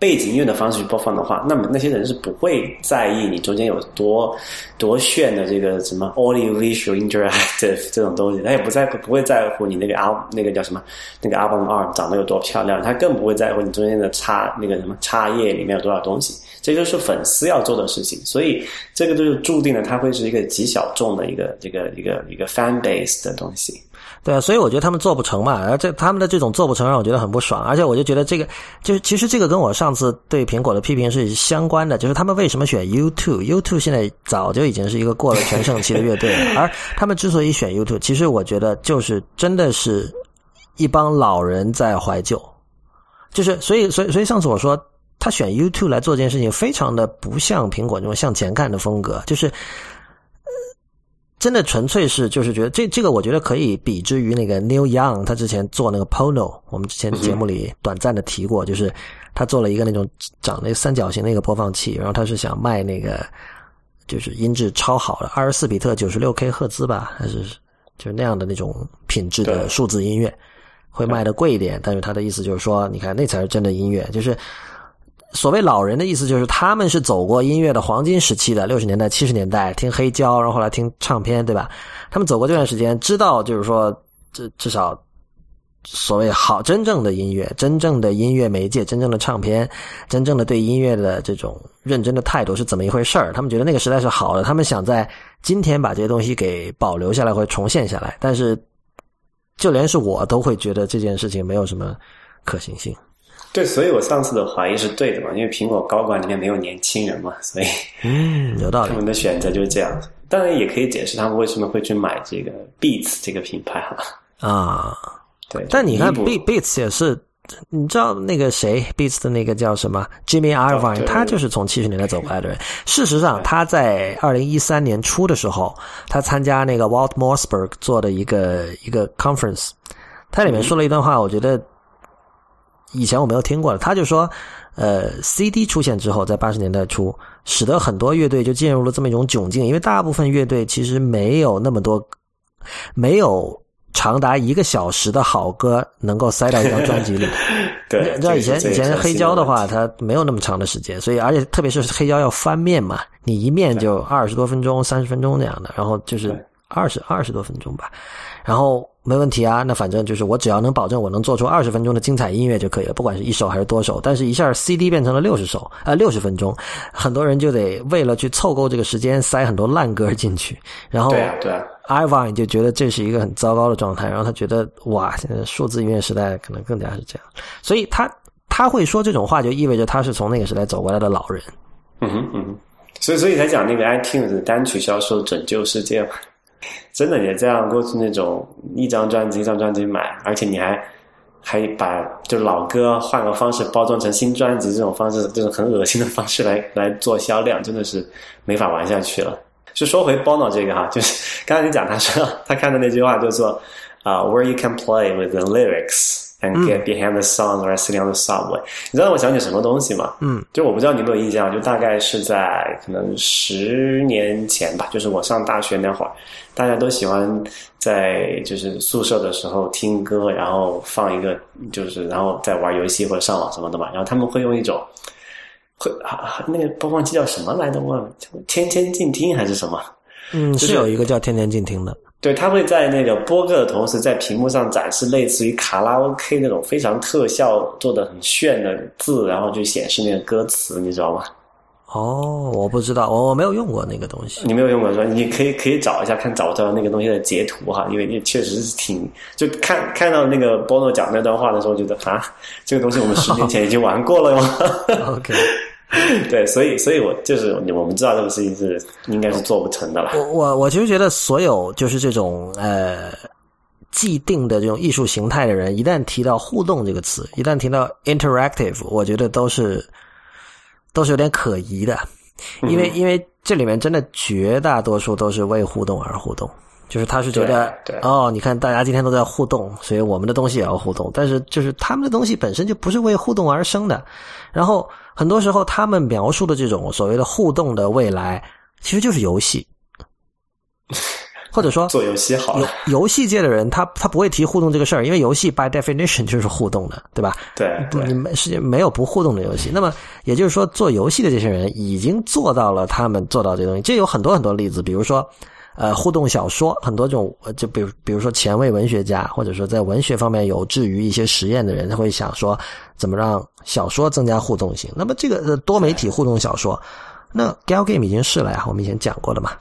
背景音乐的方式去播放的话，那么那些人是不会在意你中间有多多炫的这个什么 audio visual interactive 这种东西，他也不在不会在乎你那个 al 那个叫什么那个 album art 长得有多漂亮，他更不会在乎你中间的插那个什么插页里面有多少东西，这就是粉丝要做的事情，所以这个就是注定了它会是一个极小众的一个这个一个一个 fan base 的东西。对啊，所以我觉得他们做不成嘛，然后这他们的这种做不成让我觉得很不爽，而且我就觉得这个就是其实这个跟我上次对苹果的批评是相关的，就是他们为什么选 U2？U2 现在早就已经是一个过了全盛期的乐队了，(laughs) 而他们之所以选 U2，其实我觉得就是真的是一帮老人在怀旧，就是所以所以所以上次我说他选 U2 来做这件事情，非常的不像苹果那种向前看的风格，就是。真的纯粹是就是觉得这这个我觉得可以比之于那个 Neil Young 他之前做那个 Pono，我们之前节目里短暂的提过，就是他做了一个那种长那三角形的一个播放器，然后他是想卖那个就是音质超好的二十四比特九十六 K 赫兹吧，还是就是那样的那种品质的数字音乐，会卖的贵一点，但是他的意思就是说，你看那才是真的音乐，就是。所谓老人的意思就是他们是走过音乐的黄金时期的六十年代七十年代听黑胶，然后后来听唱片，对吧？他们走过这段时间，知道就是说，至至少所谓好真正的音乐，真正的音乐媒介，真正的唱片，真正的对音乐的这种认真的态度是怎么一回事儿。他们觉得那个时代是好的，他们想在今天把这些东西给保留下来或重现下来。但是，就连是我都会觉得这件事情没有什么可行性。对，所以我上次的怀疑是对的嘛，因为苹果高管里面没有年轻人嘛，所以嗯，有道理。他们的选择就是这样，当然也可以解释他们为什么会去买这个 Beats 这个品牌哈。啊，对。但你看 Be Beats 也是，你知道那个谁 Beats 的那个叫什么 Jimmy Iovine，他就是从七十年代走过来的人。事实上，他在二零一三年初的时候，他参加那个 Walt Mossberg 做的一个一个 conference，他里面说了一段话，我觉得。以前我没有听过他就说，呃，CD 出现之后，在八十年代初，使得很多乐队就进入了这么一种窘境，因为大部分乐队其实没有那么多，没有长达一个小时的好歌能够塞到一张专辑里。(laughs) 对，你知道以前以前黑胶的话，它没有那么长的时间，所以而且特别是黑胶要翻面嘛，你一面就二十多分钟、三十分钟那样的，然后就是二十二十多分钟吧，然后。没问题啊，那反正就是我只要能保证我能做出二十分钟的精彩音乐就可以了，不管是一首还是多首。但是，一下 CD 变成了六十首，啊，六十分钟，很多人就得为了去凑够这个时间，塞很多烂歌进去。然后，对啊，对啊，Ivan 就觉得这是一个很糟糕的状态，然后他觉得哇，现在数字音乐时代可能更加是这样，所以他他会说这种话，就意味着他是从那个时代走过来的老人。嗯哼，嗯哼，所以所以才讲那个 iTunes 单曲销售拯救世界嘛。(laughs) 真的也这样过去那种一张专辑一张专辑买，而且你还还把就老歌换个方式包装成新专辑，这种方式这种很恶心的方式来 (laughs) 来做销量，真的是没法玩下去了。就说回 Bono 这个哈，(laughs) 就是刚才你讲他说他看的那句话，就说啊，Where you can play with the lyrics。And get behind the song or sitting on the subway，你知道我想起什么东西吗？嗯，就我不知道你有没有印象，就大概是在可能十年前吧，就是我上大学那会儿，大家都喜欢在就是宿舍的时候听歌，然后放一个，就是然后在玩游戏或者上网什么的嘛。然后他们会用一种会啊，那个播放器叫什么来着？忘了，天天静听还是什么？嗯，是有一个叫天天静听的。对，他会在那个播歌的同时，在屏幕上展示类似于卡拉 OK 那种非常特效做的很炫的字，然后就显示那个歌词，你知道吗？哦，我不知道，我我没有用过那个东西。你没有用过是吧？你可以可以找一下，看找不到那个东西的截图哈，因为也确实是挺就看看到那个 Bono 讲那段话的时候，觉得啊，这个东西我们十年前已经玩过了哟。(laughs) OK。(laughs) 对，所以，所以我就是我们知道这个事情是应该是做不成的了。我我我其实觉得，所有就是这种呃既定的这种艺术形态的人，一旦提到互动这个词，一旦提到 interactive，我觉得都是都是有点可疑的，因为因为这里面真的绝大多数都是为互动而互动。就是他是觉得哦，你看大家今天都在互动，所以我们的东西也要互动。但是就是他们的东西本身就不是为互动而生的。然后很多时候他们描述的这种所谓的互动的未来，其实就是游戏。(laughs) 或者说做游戏好，游戏界的人他他不会提互动这个事儿，因为游戏 by definition 就是互动的，对吧？对，你没世界没有不互动的游戏。那么也就是说，做游戏的这些人已经做到了他们做到这东西。这有很多很多例子，比如说呃，互动小说，很多种就比如比如说前卫文学家，或者说在文学方面有志于一些实验的人，他会想说怎么让小说增加互动性。那么这个多媒体互动小说。那 gal game 已经是了呀，我们以前讲过的嘛。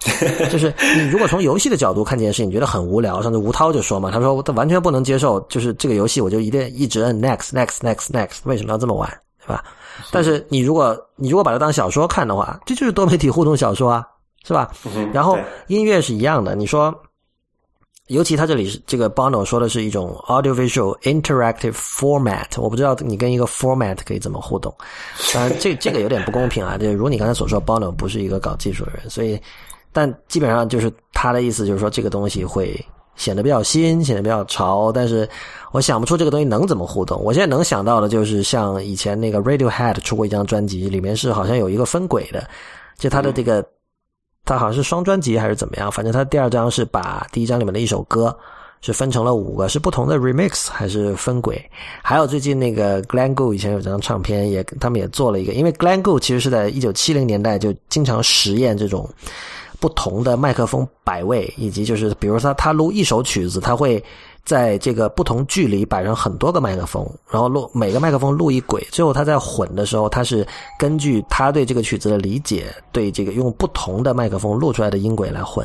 就是你如果从游戏的角度看这件事，你觉得很无聊。上次吴涛就说嘛，他说他完全不能接受，就是这个游戏我就一定一直摁 next next next next，为什么要这么玩，对吧？但是你如果你如果把它当小说看的话，这就是多媒体互动小说啊，是吧？然后音乐是一样的，你说。尤其他这里是这个 Bono 说的是一种 audiovisual interactive format，我不知道你跟一个 format 可以怎么互动。当然，这这个有点不公平啊。就如你刚才所说，Bono 不是一个搞技术的人，所以，但基本上就是他的意思，就是说这个东西会显得比较新，显得比较潮。但是我想不出这个东西能怎么互动。我现在能想到的就是像以前那个 Radiohead 出过一张专辑，里面是好像有一个分轨的，就它的这个。他好像是双专辑还是怎么样？反正他第二张是把第一张里面的一首歌是分成了五个，是不同的 remix 还是分轨？还有最近那个 Glen g o 以前有张唱片，也他们也做了一个，因为 Glen g o 其实是在一九七零年代就经常实验这种不同的麦克风摆位，以及就是比如说他录一首曲子，他会。在这个不同距离摆上很多个麦克风，然后录每个麦克风录一轨，最后他在混的时候，他是根据他对这个曲子的理解，对这个用不同的麦克风录出来的音轨来混。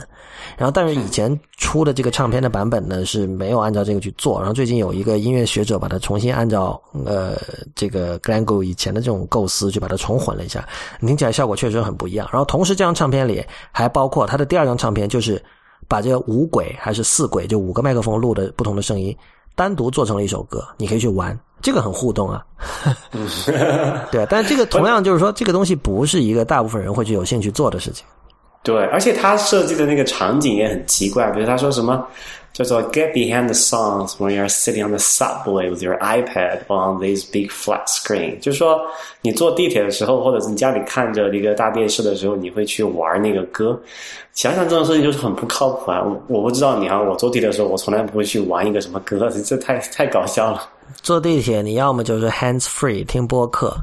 然后，但是以前出的这个唱片的版本呢是没有按照这个去做。然后最近有一个音乐学者把它重新按照呃这个 Glenn Gould 以前的这种构思去把它重混了一下，听起来效果确实很不一样。然后同时这张唱片里还包括他的第二张唱片就是。把这个五轨还是四轨，就五个麦克风录的不同的声音，单独做成了一首歌，你可以去玩，这个很互动啊。(laughs) 对，但是这个同样就是说，这个东西不是一个大部分人会去有兴趣做的事情。对，而且他设计的那个场景也很奇怪，比如他说什么。叫做 get behind the songs when you're sitting on the subway with your iPad on this big flat screen。就是说，你坐地铁的时候，或者是你家里看着一个大电视的时候，你会去玩那个歌。想想这种事情就是很不靠谱啊！我我不知道你啊，我坐地铁的时候，我从来不会去玩一个什么歌，这太太搞笑了。坐地铁，你要么就是 hands free 听播客，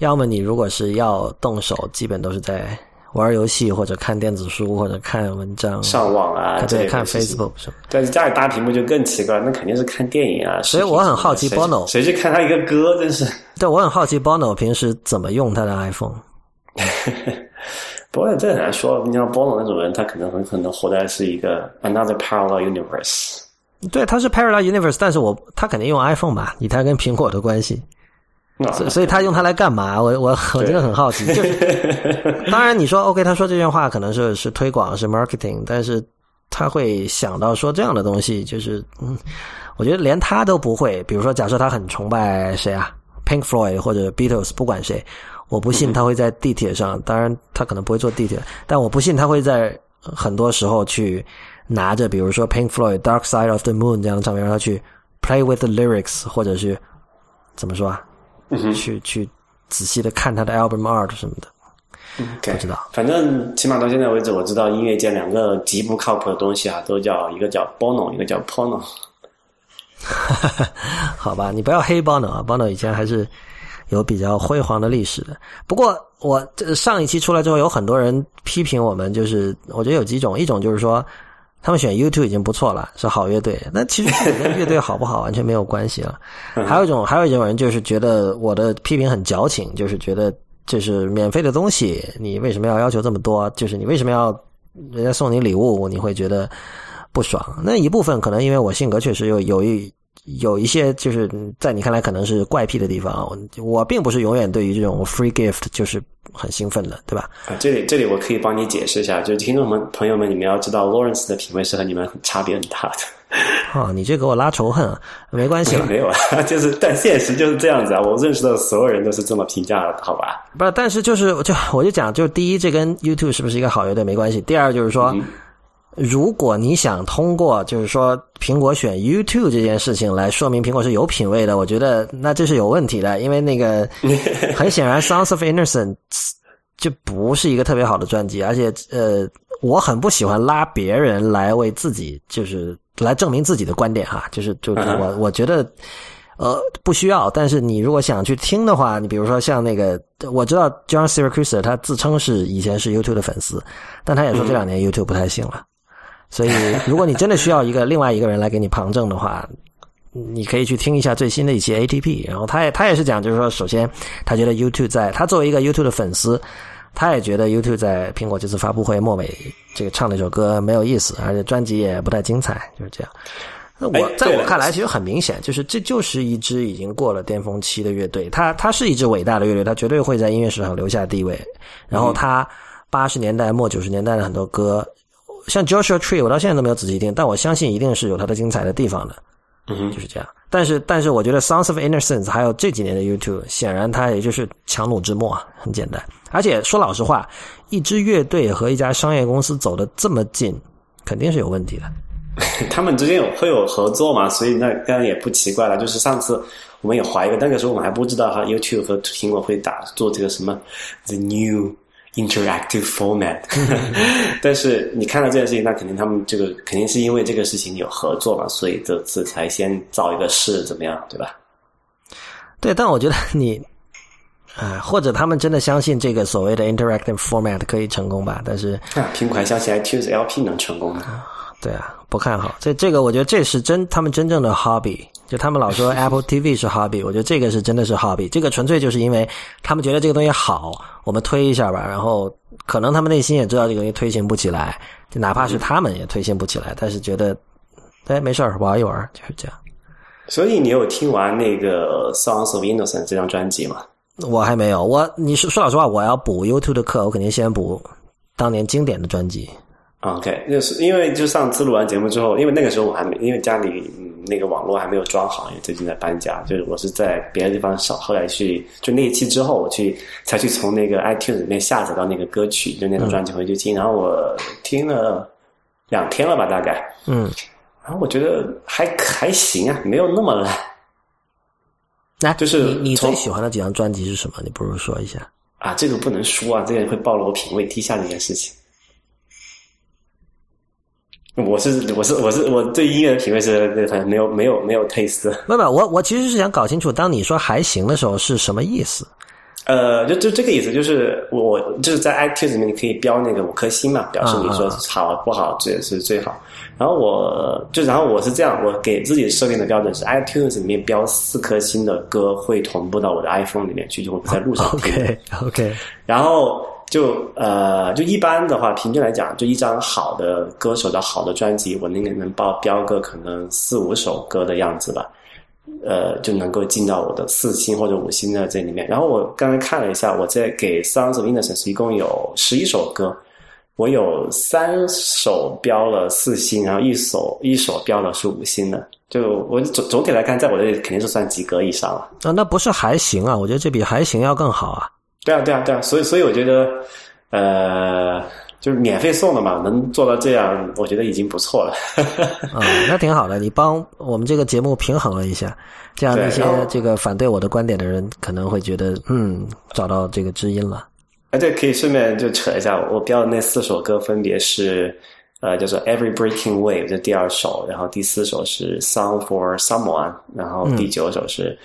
要么你如果是要动手，基本都是在。玩游戏或者看电子书或者看文章，上网啊，对，看 Facebook 什么。但是家里大屏幕就更奇怪，那肯定是看电影啊。所以我很好奇，Bono 谁去看他一个歌，真是。对，我很好奇，Bono 平时怎么用他的 iPhone。不过这很难说，你像 Bono 那种人，他可能很可能活在是一个 another parallel universe。对，他是 parallel universe，但是我他肯定用 iPhone 吧？以他跟苹果的关系。(laughs) 所所以他用它来干嘛？我我我真的很好奇。就是 (laughs) 当然你说 OK，他说这句话可能是是推广是 marketing，但是他会想到说这样的东西，就是嗯，我觉得连他都不会。比如说，假设他很崇拜谁啊，Pink Floyd 或者 Beatles，不管谁，我不信他会在地铁上。(laughs) 当然他可能不会坐地铁，但我不信他会在很多时候去拿着，比如说 Pink Floyd Dark Side of the Moon 这样的唱片，让他去 play with the lyrics，或者是怎么说啊？去去仔细的看他的 album art 什么的，不知道。反正起码到现在为止，我知道音乐界两个极不靠谱的东西啊，都叫一个叫 Bono，一个叫 Pono。(laughs) 好吧，你不要黑 Bono 啊，Bono 以前还是有比较辉煌的历史的。不过我这上一期出来之后，有很多人批评我们，就是我觉得有几种，一种就是说。他们选 U2 已经不错了，是好乐队。那其实跟乐队好不好 (laughs) 完全没有关系了。还有一种，还有一种人就是觉得我的批评很矫情，就是觉得就是免费的东西，你为什么要要求这么多？就是你为什么要人家送你礼物，你会觉得不爽？那一部分可能因为我性格确实有有一。有一些就是在你看来可能是怪癖的地方，我并不是永远对于这种 free gift 就是很兴奋的，对吧？啊，这里这里我可以帮你解释一下，就是听众们朋友们，你们要知道，Lawrence 的品味是和你们差别很大的。(laughs) 哦，你这给我拉仇恨啊？没关系，(laughs) 没有啊，(laughs) 就是但现实就是这样子啊，我认识的所有人都是这么评价的，好吧？不是，但是就是就我就讲，就是第一，这跟 YouTube 是不是一个好乐队没关系；第二，就是说。如果你想通过就是说苹果选 YouTube 这件事情来说明苹果是有品位的，我觉得那这是有问题的，因为那个 (laughs) 很显然《Sounds of Innocence》就不是一个特别好的专辑，而且呃，我很不喜欢拉别人来为自己就是来证明自己的观点哈，就是就是我我觉得。呃，不需要。但是你如果想去听的话，你比如说像那个，我知道 John Siracusa 他自称是以前是 YouTube 的粉丝，但他也说这两年 YouTube 不太行了。所以，如果你真的需要一个另外一个人来给你旁证的话，你可以去听一下最新的一期 ATP。然后他也他也是讲，就是说，首先他觉得 YouTube 在他作为一个 YouTube 的粉丝，他也觉得 YouTube 在苹果这次发布会末尾这个唱那首歌没有意思，而且专辑也不太精彩，就是这样。那我在我看来，其实很明显，就是这就是一支已经过了巅峰期的乐队。它它是一支伟大的乐队，它绝对会在音乐史上留下地位。然后它八十年代末九十年代的很多歌，像 Joshua Tree，我到现在都没有仔细听，但我相信一定是有它的精彩的地方的。嗯，就是这样。但是但是，我觉得 Sounds of Innocence 还有这几年的 YouTube，显然它也就是强弩之末，很简单。而且说老实话，一支乐队和一家商业公司走的这么近，肯定是有问题的。(laughs) 他们之间有会有合作嘛？所以那当然也不奇怪了。就是上次我们也怀疑，那个时候我们还不知道哈，YouTube 和苹果会打做这个什么 The New Interactive Format。(laughs) 但是你看到这件事情，那肯定他们这个肯定是因为这个事情有合作嘛，所以这次才先造一个势，怎么样，对吧？对，但我觉得你，啊，或者他们真的相信这个所谓的 Interactive Format 可以成功吧？但是苹果还相信 iTunes LP 能成功呢？对啊。不看好这这个，我觉得这是真他们真正的 hobby。就他们老说 (laughs) Apple TV 是 hobby，我觉得这个是真的是 hobby。这个纯粹就是因为他们觉得这个东西好，我们推一下吧。然后可能他们内心也知道这个东西推行不起来，就哪怕是他们也推行不起来，但是觉得哎没事儿玩一玩就是这样。所以你有听完那个 Songs of Innocence 这张专辑吗？我还没有。我你说说老实话，我要补 YouTube 的课，我肯定先补当年经典的专辑。OK，就是因为就上次录完节目之后，因为那个时候我还没，因为家里那个网络还没有装好，因为最近在搬家，就是我是在别的地方少，后来去就那一期之后，我去才去从那个 iTunes 里面下载到那个歌曲，就那张专辑回去听，然后我听了两天了吧，大概，嗯，然后我觉得还还行啊，没有那么烂。那就是你你最喜欢的几张专辑是什么？你不如说一下啊，这个不能说啊，这个会暴露我品味低下这件事情。我是我是我是我对音乐的品味是很没有没有没有 taste。不不，我我其实是想搞清楚，当你说还行的时候是什么意思？呃，就就这个意思，就是我就是在 iTunes 里面你可以标那个五颗星嘛，表示你说好不好，这也是最好。然后我就然后我是这样，我给自己设定的标准是 iTunes 里面标四颗星的歌会同步到我的 iPhone 里面去，就会在路上听。OK OK，然后。就呃，就一般的话，平均来讲，就一张好的歌手的好的专辑，我那个能报标个可能四五首歌的样子吧，呃，就能够进到我的四星或者五星的这里面。然后我刚才看了一下，我在给《Sounds of Innocence》一共有十一首歌，我有三首标了四星，然后一首一首标的是五星的。就我总总体来看，在我这里肯定是算及格以上了。啊，那不是还行啊？我觉得这比还行要更好啊。对啊，对啊，对啊，所以，所以我觉得，呃，就是免费送的嘛，能做到这样，我觉得已经不错了。啊，那挺好的，你帮我们这个节目平衡了一下，这样那些这个反对我的观点的人可能会觉得，嗯，找到这个知音了。哎，对，可以顺便就扯一下，我标的那四首歌分别是。呃，叫做《Every Breaking Wave》这第二首，然后第四首是《Song for Someone》，然后第九首是《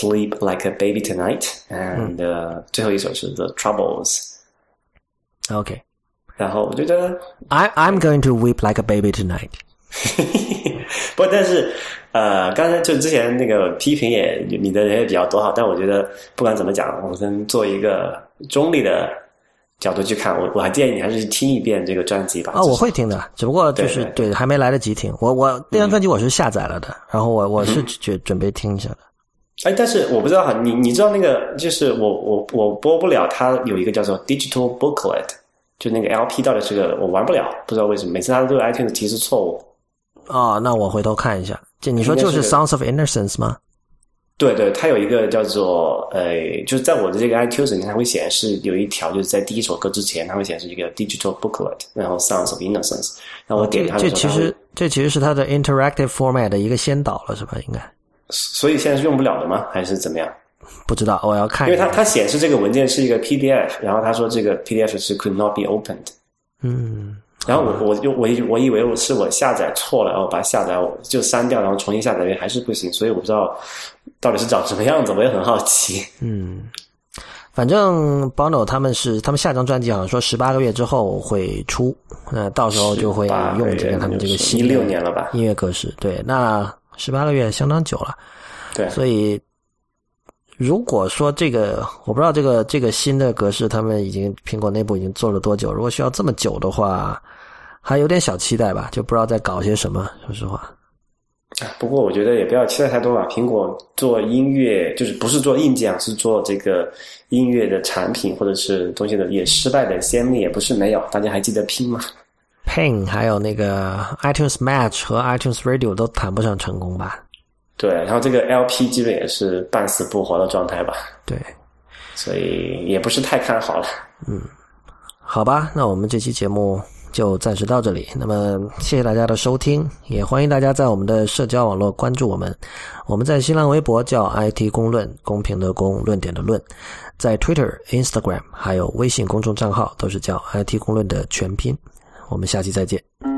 Sleep Like a Baby Tonight》，and 最后一首是《The Troubles》。OK，然后我觉得 I I'm going to weep like a baby tonight。不，但是呃，刚才就之前那个批评也你的人也比较多哈，但我觉得不管怎么讲，我先做一个中立的。 (laughs) 角度去看，我我还建议你还是听一遍这个专辑吧。啊，我会听的，只不过就是对还没来得及听。我我那张专辑我是下载了的，然后我我是准准备听一下的。哎，但是我不知道哈，你你知道那个就是我我我播不了，它有一个叫做 Digital Booklet，就那个 LP 到底是个我玩不了，不知道为什么，每次它都有 iTunes 提示错误。啊，那我回头看一下。这你说就是 Sounds of Innocence 吗？对对，它有一个叫做呃，就是在我的这个 iTunes 里面，它会显示有一条，就是在第一首歌之前，它会显示一个 digital booklet，然后 Sounds of Innocence。然后我点它其实这其实是它的 interactive format 的一个先导了，是吧？应该所以现在是用不了的吗？还是怎么样？不知道，我要看。因为它它显示这个文件是一个 PDF，然后他说这个 PDF 是 could not be opened。嗯，然后我我就我以我以为我是我下载错了，然后把它下载我就删掉，然后重新下载还是不行，所以我不知道到底是长什么样子，我也很好奇。(laughs) 嗯，反正 Bono 他们是他们下张专辑好像说十八个月之后会出，那到时候就会用这个他们这个一六年了吧？音乐格式。对，那十八个月相当久了，对，所以如果说这个我不知道这个这个新的格式，他们已经苹果内部已经做了多久？如果需要这么久的话，还有点小期待吧，就不知道在搞些什么。说实话，不过我觉得也不要期待太多吧。苹果做音乐就是不是做硬件，是做这个音乐的产品或者是东西的，也失败的先例也不是没有。大家还记得拼吗？Pain 还有那个 iTunes Match 和 iTunes Radio 都谈不上成功吧？对，然后这个 LP 基本也是半死不活的状态吧，对，所以也不是太看好了。嗯好吧，那我们这期节目就暂时到这里。那么谢谢大家的收听，也欢迎大家在我们的社交网络关注我们。我们在新浪微博叫 IT 公论，公平的公，论点的论；在 Twitter、Instagram 还有微信公众账号都是叫 IT 公论的全拼。我们下期再见。